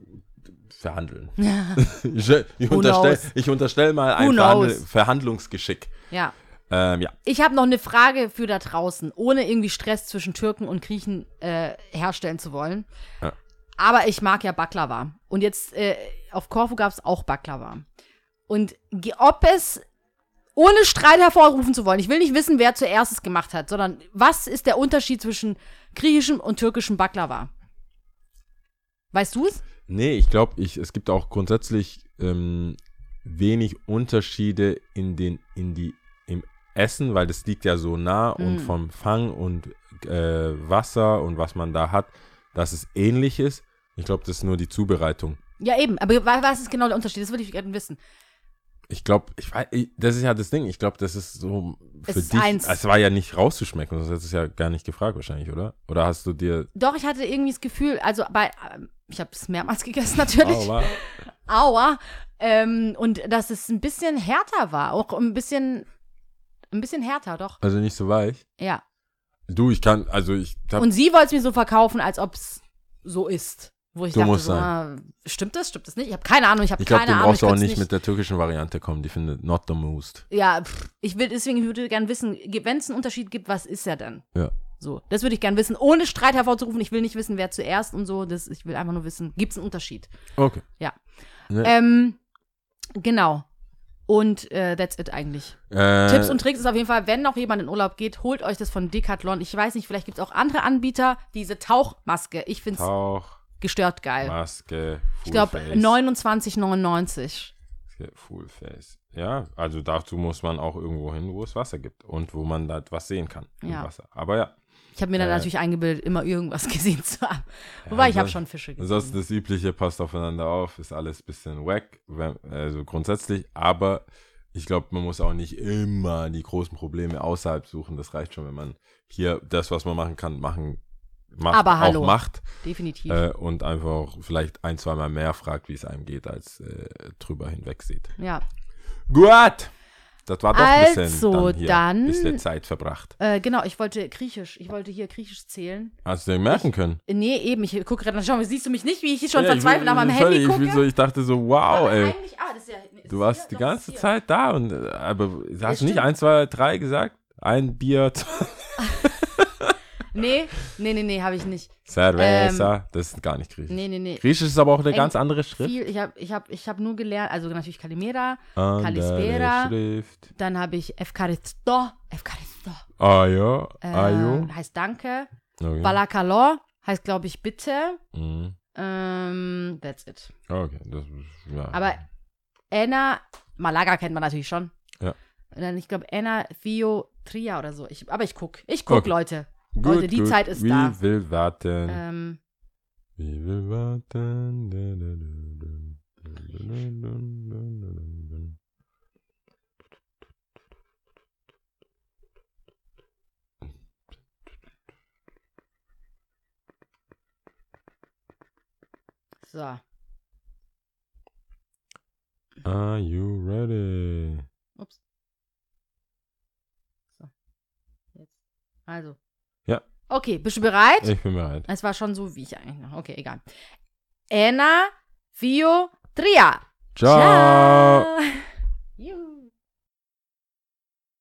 verhandeln. ich ich unterstelle unterstell mal ein Verhandl? Verhandlungsgeschick. Ja. Ähm, ja. Ich habe noch eine Frage für da draußen, ohne irgendwie Stress zwischen Türken und Griechen äh, herstellen zu wollen. Ja. Aber ich mag ja Baklava. Und jetzt äh, auf Korfu gab es auch Baklava. Und ob es ohne Streit hervorrufen zu wollen, ich will nicht wissen, wer zuerst es gemacht hat, sondern was ist der Unterschied zwischen griechischem und türkischem Baklava? Weißt du es? Nee, ich glaube, es gibt auch grundsätzlich ähm, wenig Unterschiede in den, in die, Essen, weil das liegt ja so nah und Mm. vom Fang und äh, Wasser und was man da hat, dass es ähnlich ist. Ich glaube, das ist nur die Zubereitung. Ja, eben. Aber wa- was ist genau der Unterschied? Das würde ich gerne wissen. Ich glaube, ich weiß, das ist ja das Ding. Ich glaube, das ist so Es für ist dich. eins. Es war ja nicht rauszuschmecken, sonst hättest du es ja gar nicht gefragt wahrscheinlich, oder? Oder hast du dir Doch, ich hatte irgendwie das Gefühl, also bei, ähm, ich habe es mehrmals gegessen natürlich. Wow. Aua. Ähm, und dass es ein bisschen härter war. Auch ein bisschen, ein bisschen härter, doch. Also nicht so weich. Ja. Du, ich kann, also ich hab, Und sie wollte es mir so verkaufen, als ob es so ist. Wo ich So dachte, muss so, sein. ah, stimmt das, stimmt das nicht? Ich habe keine Ahnung, ich habe ich glaube, keine du Ahnung. brauchst auch nicht mit der türkischen Variante kommen. Die findet not the most. Ja, pff, ich will deswegen, ich würde gerne wissen, wenn es einen Unterschied gibt, was ist er denn? Ja. So, das würde ich gerne wissen, ohne Streit hervorzurufen. Ich will nicht wissen, wer zuerst und so. Das, ich will einfach nur wissen, gibt es einen Unterschied? Okay. Ja. Ne. Ähm, genau. Und äh, that's it eigentlich. Äh, Tipps und Tricks ist auf jeden Fall, wenn noch jemand in Urlaub geht, holt euch das von Decathlon. Ich weiß nicht, vielleicht gibt es auch andere Anbieter. Diese Tauchmaske, ich finde es Tauch, gestört geil. Maske, ich glaube Fullface. 29,99. Full Face. Ja, also dazu muss man auch irgendwo hin, wo es Wasser gibt und wo man da was sehen kann im Ja. Wasser. Aber ja, Ich habe mir dann Äh. natürlich eingebildet, immer irgendwas gesehen zu haben. Wobei, ich habe schon Fische gesehen. Ansonsten das Übliche passt aufeinander auf, ist alles ein bisschen wack, wenn- also grundsätzlich, aber ich glaube, man muss auch nicht immer die großen Probleme außerhalb suchen. Das reicht schon, wenn man hier das, was man machen kann, machen macht, Aber hallo. auch macht Definitiv. äh, und einfach auch vielleicht ein, zweimal mehr fragt, wie es einem geht, als äh, drüber hinweg sieht. ja. Gut! Das war doch ein bisschen Also, dann hier, dann- bisschen Zeit verbracht. Äh, genau, ich wollte Griechisch. Ich wollte hier Griechisch zählen. Hast du dir merken können? Äh, Nee, eben, ich gucke gerade, schau siehst du mich nicht, wie ich hier schon Ja, ich verzweifelt nach meinem ich, Handy ich, gucke? will so, ich dachte so, wow, ey. ah, ja, nee, Du warst hier, die ganze. Zeit da und äh, aber hast du nicht stimmt. eins, zwei, drei gesagt? Ein Bier, Nee, nee, nee, nee, habe ich nicht. Cerveza, das ist gar nicht griechisch. Ähm, Nee, nee, nee. Griechisch ist aber auch eine Eng- ganz andere Schrift. Viel, ich habe ich hab, ich hab nur gelernt, also natürlich Kalimera, Kalispera. Dann habe ich Efkaristo, Efkaristo, Ah ja, äh, ah jo. heißt Danke. Okay. Balakalo heißt, glaube ich, bitte. Mhm. Ähm, that's it. Okay, das ja. Aber Anna, Malaga kennt man natürlich schon. Ja. Und dann, ich glaube, Anna Theo Tria oder so. Ich, aber ich guck. Ich guck, Okay. Leute. Gut, also die gut. Zeit ist Wie da. will warten? Ähm, Wie will warten? Da, da, da, so. Are you ready? Ups. So. Jetzt. Also. Okay, bist du bereit? Ich bin bereit. Es war schon so, wie ich eigentlich noch. Okay, egal. Anna Theo Tria. Ciao. Ciao.